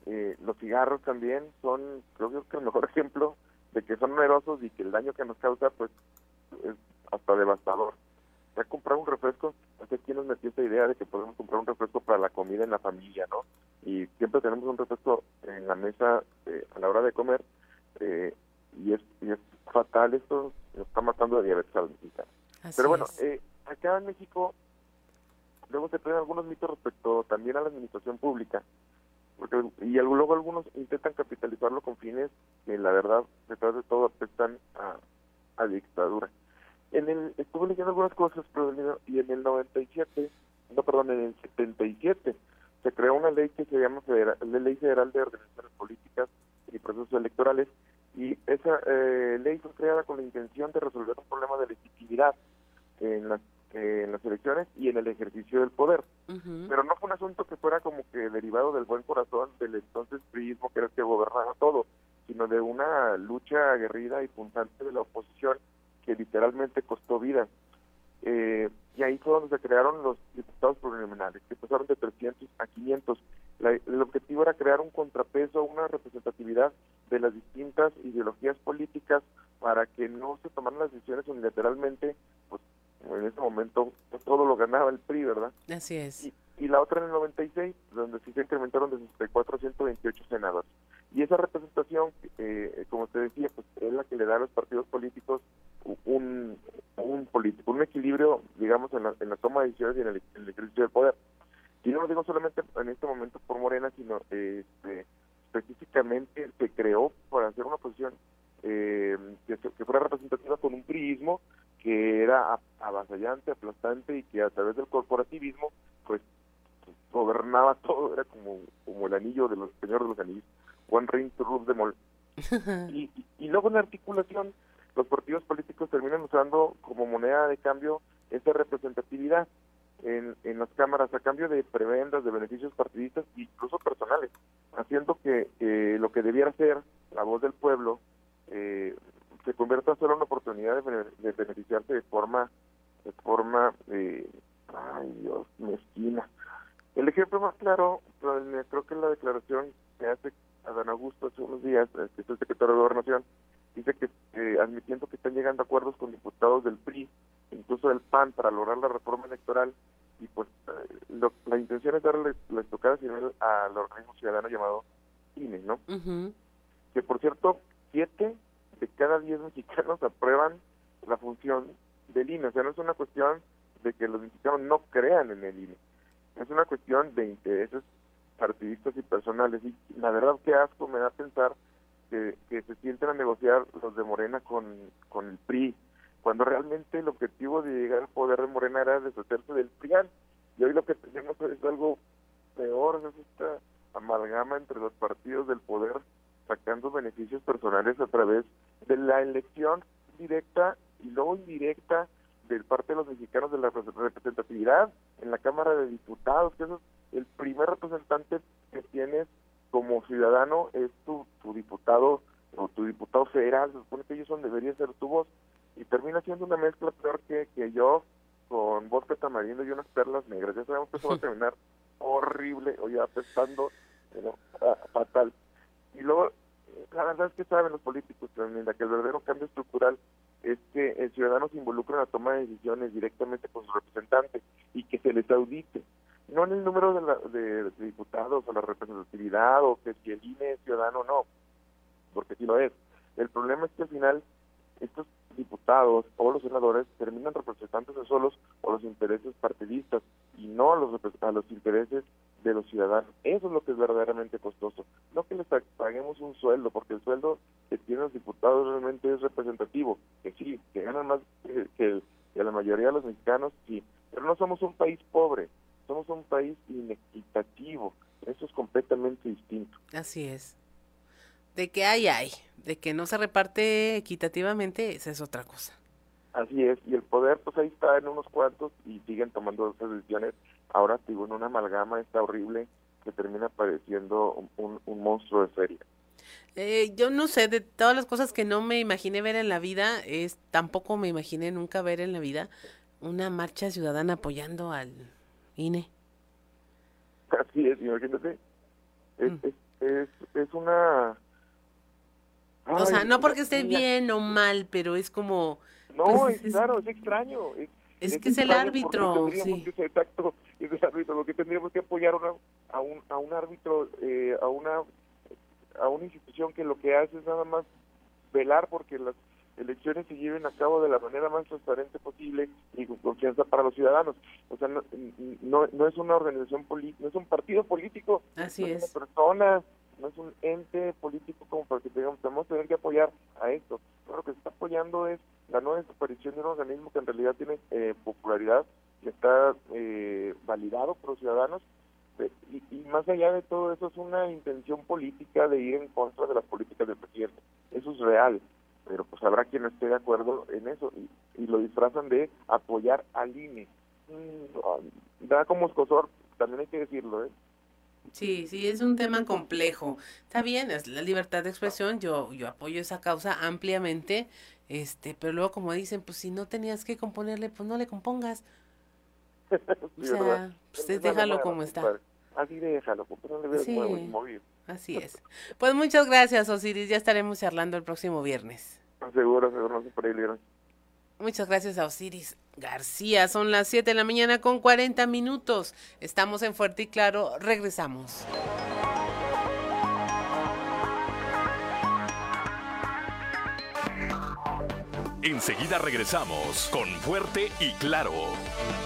eh, los cigarros también son, creo que el mejor ejemplo de que son numerosos y que el daño que nos causa, pues, es hasta devastador. Ya comprar un refresco, hace quién nos metió esta idea de que podemos comprar un refresco para la comida en la familia, ¿no? Y siempre tenemos un refresco en la mesa eh, a la hora de comer, eh, y, es, y es fatal esto, nos está matando de diabetes al mexicano. Pero bueno, eh, acá en México luego se traen algunos mitos respecto también a la administración pública, porque y luego algunos intentan capitalizarlo con fines que la verdad detrás de todo apestan a, dictadura. En el, estuve leyendo algunas cosas y en el 97, no perdón, en el 77 se creó una ley que se llama Ley Federal de Organizaciones Políticas y Procesos Electorales y esa eh, ley fue creada con la intención de resolver un problema de legitimidad en las en las elecciones y en el ejercicio del poder. Pero no fue un asunto que fuera como que derivado del buen corazón del entonces priismo que era el que gobernaba todo, sino de una lucha aguerrida y puntante de la oposición que literalmente costó vida. Eh, y ahí fue donde se crearon los diputados preliminares, que pasaron de 300 a 500. el objetivo era crear un contrapeso, una representatividad de las distintas ideologías políticas para que no se tomaran las decisiones unilateralmente pues, en ese momento pues, todo lo ganaba el PRI, ¿verdad? Así es. Y, la otra en el 96, donde sí se incrementaron de 64 a 128 senadores. Y esa representación, eh, como usted decía, pues es la que le da a los partidos políticos un, un político, un equilibrio, digamos, en la, en la toma de decisiones y en el, ejercicio del poder. Y no lo digo solamente en este momento por Morena, sino este, específicamente se creó para hacer una posición eh, que, que, fuera representativa con un priismo que era avasallante, aplastante y que a través del corporativismo pues, gobernaba todo, era como, como el anillo de los señores de los anillos, One Ring to Rule them all. y, y luego en la articulación los partidos políticos terminan usando como moneda de cambio esa representatividad en, en las cámaras a cambio de prebendas, de beneficios partidistas e incluso personales, haciendo que lo que debiera ser la voz del pueblo eh, se convierta solo en una oportunidad de, beneficiarse de forma, de forma, eh, ay Dios, mezquina. El ejemplo más claro, creo que la declaración que hace Adán Augusto hace unos días, eh, que es el secretario de Gobernación, dice que eh, admitiendo que están llegando a acuerdos con diputados del PRI, incluso del PAN, para lograr la reforma electoral, y pues la intención es darle la estocada final al organismo ciudadano llamado INE, ¿no? Que por cierto, siete de cada 10 mexicanos aprueban la función del INE. O sea, no es una cuestión de que los mexicanos no crean en el INE. Es una cuestión de intereses partidistas y personales. Y la verdad que asco me da pensar que, se sienten a negociar los de Morena con, con el PRI, cuando realmente el objetivo de llegar al poder de Morena era deshacerse del PRIAN. Y hoy lo que tenemos es algo peor, es esta amalgama entre los partidos del poder sacando beneficios personales a través de la elección directa y luego indirecta de parte de los mexicanos de la representatividad en la Cámara de Diputados, que es el primer representante que tienes como ciudadano, es tu, tu diputado o tu diputado federal, se supone que ellos son, debería ser tu voz, y termina siendo una mezcla peor que, que yo, con vodka tamarindo y unas perlas negras. Ya sabemos que eso va a terminar horrible, o ya apestando, fatal. Y luego, la verdad es que saben los políticos, que el verdadero cambio estructural es que el ciudadano se involucre en la toma de decisiones directamente con sus representantes y que se les audite. no en el número de, la, de, diputados o la representatividad o que si el INE es ciudadano o no, porque sí lo es. El problema es que al final estos diputados o los senadores terminan representándose solos o los intereses partidistas y no a los, a los intereses de los ciudadanos. Eso es lo que es verdaderamente costoso. No que les paguemos un sueldo, porque el sueldo que tienen los diputados realmente es representativo, que sí, que ganan más que, que, la mayoría de los mexicanos, sí, pero no somos un país pobre, somos un país inequitativo. Eso es completamente distinto. Así es. De que hay, hay. De que no se reparte equitativamente, esa es otra cosa. Así es. Y el poder, pues ahí está en unos cuantos y siguen tomando esas decisiones. Ahora, digo, en una amalgama está horrible que termina pareciendo un, monstruo de feria. Eh, yo no sé, de todas las cosas que no me imaginé ver en la vida, es tampoco me imaginé nunca ver en la vida una marcha ciudadana apoyando al INE. Así es, imagínate. Es, mm. es, es, una... o sea, no porque esté bien o mal, pero es como... No, pues, es, claro, es extraño. Es, que es el árbitro, sí. exacto, es el árbitro. Lo que tendríamos que apoyar a, un, a un árbitro, eh, a una a una institución que lo que hace es nada más velar porque las elecciones se lleven a cabo de la manera más transparente posible y con confianza para los ciudadanos. O sea, no, no, es una organización política, no es un partido político, Así no es, una persona, no es un ente político como para que digamos, tenemos que tener que apoyar a esto. lo que se está apoyando es la no desaparición de un organismo que en realidad tiene eh, popularidad, que está eh, validado por los ciudadanos y, y, más allá de todo eso es una intención política de ir en contra de las políticas del presidente. Eso es real pero pues habrá quien esté de acuerdo en eso y, lo disfrazan de apoyar al INE. Mm, da como escosor, también hay que decirlo, ¿eh? Sí, sí, es un tema complejo. Está bien, es la libertad de expresión, yo, yo apoyo esa causa ampliamente, este, pero luego como dicen, pues si no tenías que componerle, pues no le compongas. o sea, pues déjalo como está. Así déjalo, no le sí. Así es. Pues muchas gracias, Osiris. Ya estaremos charlando el próximo viernes. Seguro, seguro, por ahí, Muchas gracias a Osiris García. Son las 7 de la mañana con 40 minutos. Estamos en Fuerte y Claro. Regresamos. Enseguida regresamos con Fuerte y Claro.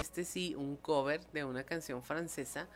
Este sí, un cover de una canción francesa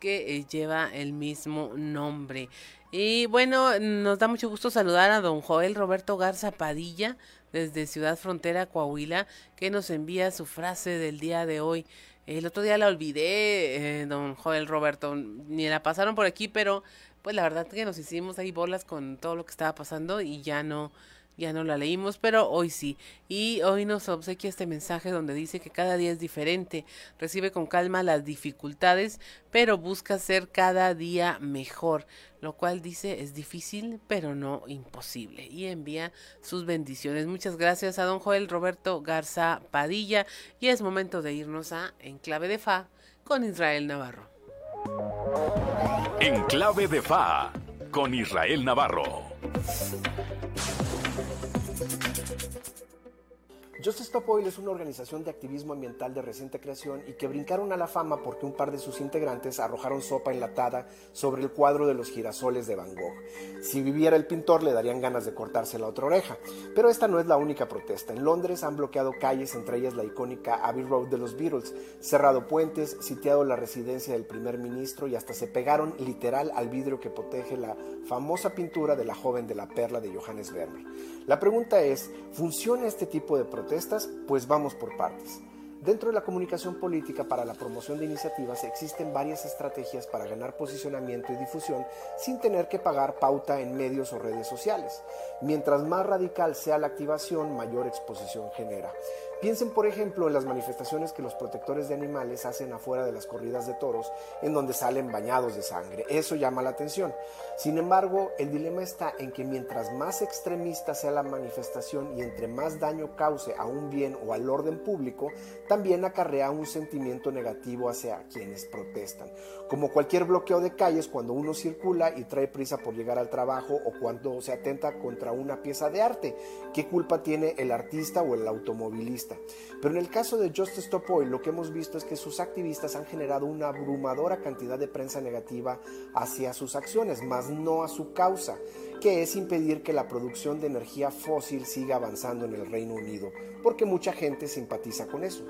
que eh, lleva el mismo nombre. Y bueno, nos da mucho gusto saludar a don Joel Roberto Garza Padilla desde Ciudad Frontera, Coahuila, que nos envía su frase del día de hoy. El otro día la olvidé, eh, don Joel Roberto, ni la pasaron por aquí, pero pues la verdad que nos hicimos ahí bolas con todo lo que estaba pasando y ya no, ya no la leímos, pero hoy sí. Y hoy nos obsequia este mensaje donde dice que cada día es diferente, recibe con calma las dificultades, pero busca ser cada día mejor, lo cual dice es difícil, pero no imposible. Y envía sus bendiciones. Muchas gracias a don Joel Roberto Garza Padilla. Y es momento de irnos a Enclave de Fa con Israel Navarro. Enclave de Fa con Israel Navarro. Justice Stop Oil es una organización de activismo ambiental de reciente creación y que brincaron a la fama porque un par de sus integrantes arrojaron sopa enlatada sobre el cuadro de los girasoles de Van Gogh. Si viviera el pintor le darían ganas de cortarse la otra oreja. Pero esta no es la única protesta. En Londres han bloqueado calles, entre ellas la icónica Abbey Road de los Beatles, cerrado puentes, sitiado la residencia del primer ministro y hasta se pegaron literal al vidrio que protege la famosa pintura de la joven de la perla de Johannes Vermeer. La pregunta es, ¿funciona este tipo de protestas? Pues vamos por partes. Dentro de la comunicación política para la promoción de iniciativas existen varias estrategias para ganar posicionamiento y difusión sin tener que pagar pauta en medios o redes sociales. Mientras más radical sea la activación, mayor exposición genera. Piensen, por ejemplo, en las manifestaciones que los protectores de animales hacen afuera de las corridas de toros, en donde salen bañados de sangre. Eso llama la atención. Sin embargo, el dilema está en que mientras más extremista sea la manifestación y entre más daño cause a un bien o al orden público, también acarrea un sentimiento negativo hacia quienes protestan. Como cualquier bloqueo de calles, cuando uno circula y trae prisa por llegar al trabajo o cuando se atenta contra una pieza de arte, ¿qué culpa tiene el artista o el automovilista? Pero en el caso de Justice Stop Oil, lo que hemos visto es que sus activistas han generado una abrumadora cantidad de prensa negativa hacia sus acciones, más no a su causa, que es impedir que la producción de energía fósil siga avanzando en el Reino Unido, porque mucha gente simpatiza con eso.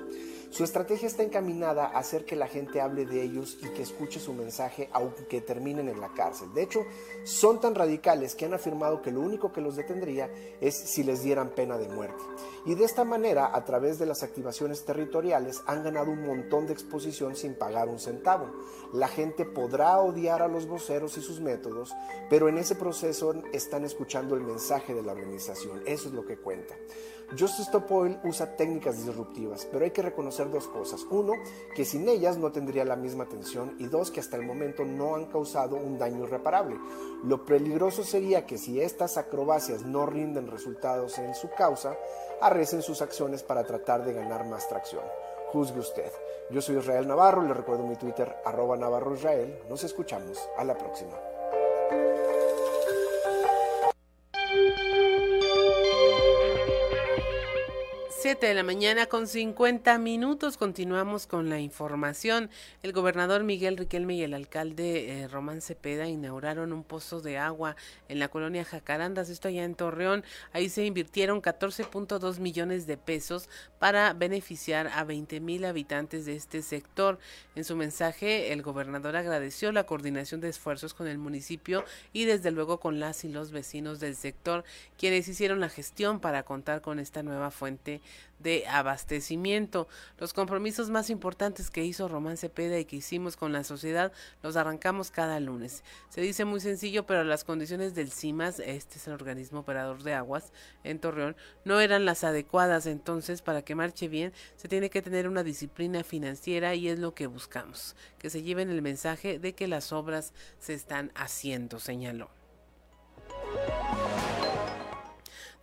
Su estrategia está encaminada a hacer que la gente hable de ellos y que escuche su mensaje aunque terminen en la cárcel. De hecho, son tan radicales que han afirmado que lo único que los detendría es si les dieran pena de muerte. Y de esta manera, a través de las activaciones territoriales, han ganado un montón de exposición sin pagar un centavo. La gente podrá odiar a los voceros y sus métodos, pero en ese proceso están escuchando el mensaje de la organización. Eso es lo que cuenta. Justice Stop Oil usa técnicas disruptivas, pero hay que reconocer dos cosas. Uno, que sin ellas no tendría la misma atención y dos, que hasta el momento no han causado un daño irreparable. Lo peligroso sería que si estas acrobacias no rinden resultados en su causa, arrecen sus acciones para tratar de ganar más tracción. Juzgue usted. Yo soy Israel Navarro, le recuerdo mi Twitter, arroba Navarro Israel. Nos escuchamos. A la próxima. 7 de la mañana con 50 minutos. Continuamos con la información. El gobernador Miguel Riquelme y el alcalde eh, Román Cepeda inauguraron un pozo de agua en la colonia Jacarandas, esto allá en Torreón. Ahí se invirtieron 14.2 millones de pesos para beneficiar a 20 mil habitantes de este sector. En su mensaje, el gobernador agradeció la coordinación de esfuerzos con el municipio y desde luego con las y los vecinos del sector, quienes hicieron la gestión para contar con esta nueva fuente de abastecimiento. Los compromisos más importantes que hizo Román Cepeda y que hicimos con la sociedad los arrancamos cada lunes. Se dice muy sencillo, pero las condiciones del CIMAS, este es el organismo operador de aguas en Torreón, no eran las adecuadas. Entonces, para que marche bien, se tiene que tener una disciplina financiera y es lo que buscamos, que se lleven el mensaje de que las obras se están haciendo, señaló.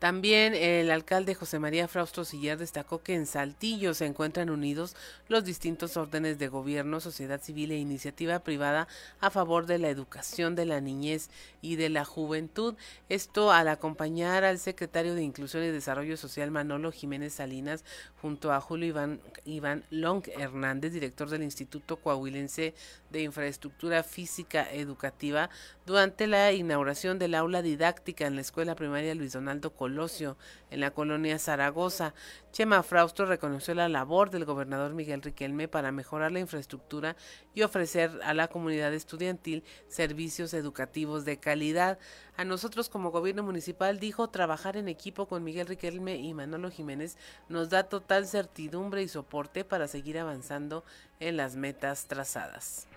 También el alcalde José María Frausto Siller destacó que en Saltillo se encuentran unidos los distintos órdenes de gobierno, sociedad civil e iniciativa privada a favor de la educación de la niñez y de la juventud. Esto al acompañar al secretario de Inclusión y Desarrollo Social Manolo Jiménez Salinas junto a Julio Iván, Iván Long Hernández, director del Instituto Coahuilense de Infraestructura Física Educativa, durante la inauguración del aula didáctica en la Escuela Primaria Luis Donaldo Colosio, en la colonia Zaragoza. Chema Frausto reconoció la labor del gobernador Miguel Riquelme para mejorar la infraestructura y ofrecer a la comunidad estudiantil servicios educativos de calidad. A nosotros como gobierno municipal dijo trabajar en equipo con Miguel Riquelme y Manolo Jiménez nos da total certidumbre y soporte para seguir avanzando en las metas trazadas.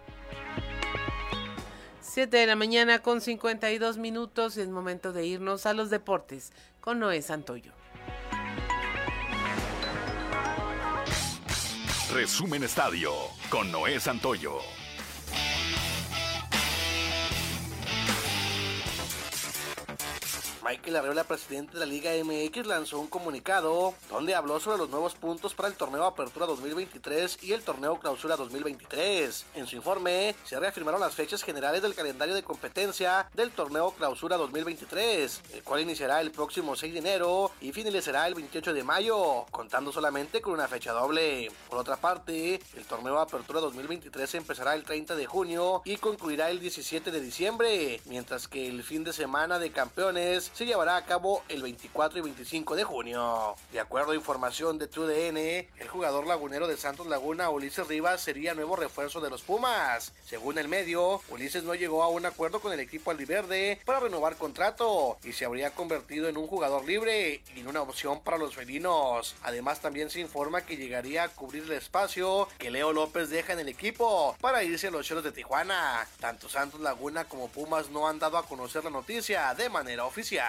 7 de la mañana con 52 minutos. Es momento de irnos a los deportes con Noé Santoyo. Resumen Estadio con Noé Santoyo. Michael Arreola, presidente de la Liga MX, lanzó un comunicado donde habló sobre los nuevos puntos para el torneo Apertura 2023 y el torneo Clausura 2023. En su informe se reafirmaron las fechas generales del calendario de competencia del torneo Clausura 2023, el cual iniciará el próximo 6 de enero y finalizará el 28 de mayo, contando solamente con una fecha doble. Por otra parte, el torneo Apertura 2023 empezará el 30 de junio y concluirá el 17 de diciembre, mientras que el fin de semana de campeones se llevará a cabo el 24 y 25 de junio. De acuerdo a información de TUDN, el jugador lagunero de Santos Laguna, Ulises Rivas, sería nuevo refuerzo de los Pumas. Según el medio, Ulises no llegó a un acuerdo con el equipo albiverde para renovar contrato y se habría convertido en un jugador libre y en una opción para los felinos. Además, también se informa que llegaría a cubrir el espacio que Leo López deja en el equipo para irse a los Choros de Tijuana. Tanto Santos Laguna como Pumas no han dado a conocer la noticia de manera oficial.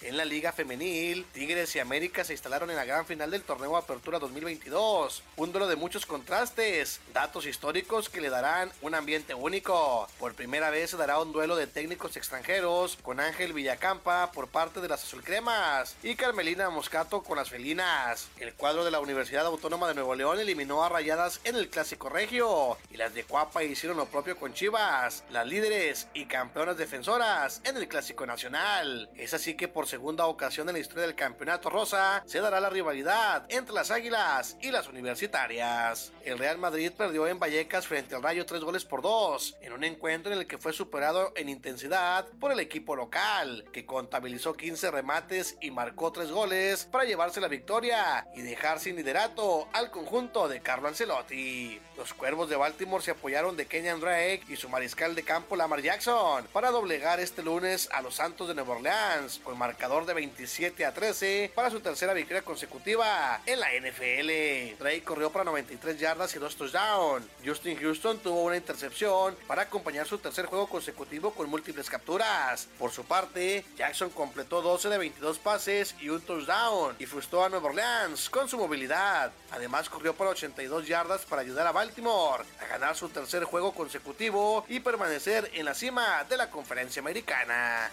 En la Liga Femenil, Tigres y América se instalaron en la gran final del torneo Apertura 2022. Un duelo de muchos contrastes, datos históricos que le darán un ambiente único. Por primera vez se dará un duelo de técnicos extranjeros con Ángel Villacampa por parte de las Azulcremas y Carmelina Moscato con las Felinas. El cuadro de la Universidad Autónoma de Nuevo León eliminó a Rayadas en el Clásico Regio y las de Cuapa hicieron lo propio con Chivas, las líderes y campeonas defensoras en el Clásico Nacional. Es así que por segunda ocasión en la historia del campeonato rosa se dará la rivalidad entre las Águilas y las universitarias. El Real Madrid perdió en Vallecas frente al Rayo tres goles por dos, en un encuentro en el que fue superado en intensidad por el equipo local, que contabilizó 15 remates y marcó tres goles para llevarse la victoria y dejar sin liderato al conjunto de Carlo Ancelotti. Los cuervos de Baltimore se apoyaron de Kenyan Drake y su mariscal de campo Lamar Jackson para doblegar este lunes a los Santos de Nueva Orleans con marcador de 27 a 13 para su tercera victoria consecutiva en la NFL. Drake corrió para 93 yardas y dos touchdowns. Justin Houston tuvo una intercepción para acompañar su tercer juego consecutivo con múltiples capturas. Por su parte, Jackson completó 12 de 22 pases y un touchdown y frustró a Nueva Orleans con su movilidad. Además, corrió para 82 yardas para ayudar a Baltimore a ganar su tercer juego consecutivo y permanecer en la cima de la conferencia americana.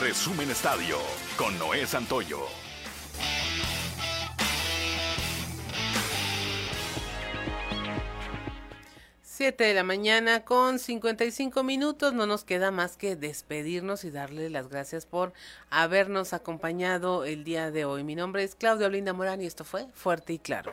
Resumen Estadio con Noé Santoyo. 7 de la mañana con 55 minutos. No nos queda más que despedirnos y darle las gracias por habernos acompañado el día de hoy. Mi nombre es Claudia Olinda Morán y esto fue Fuerte y Claro.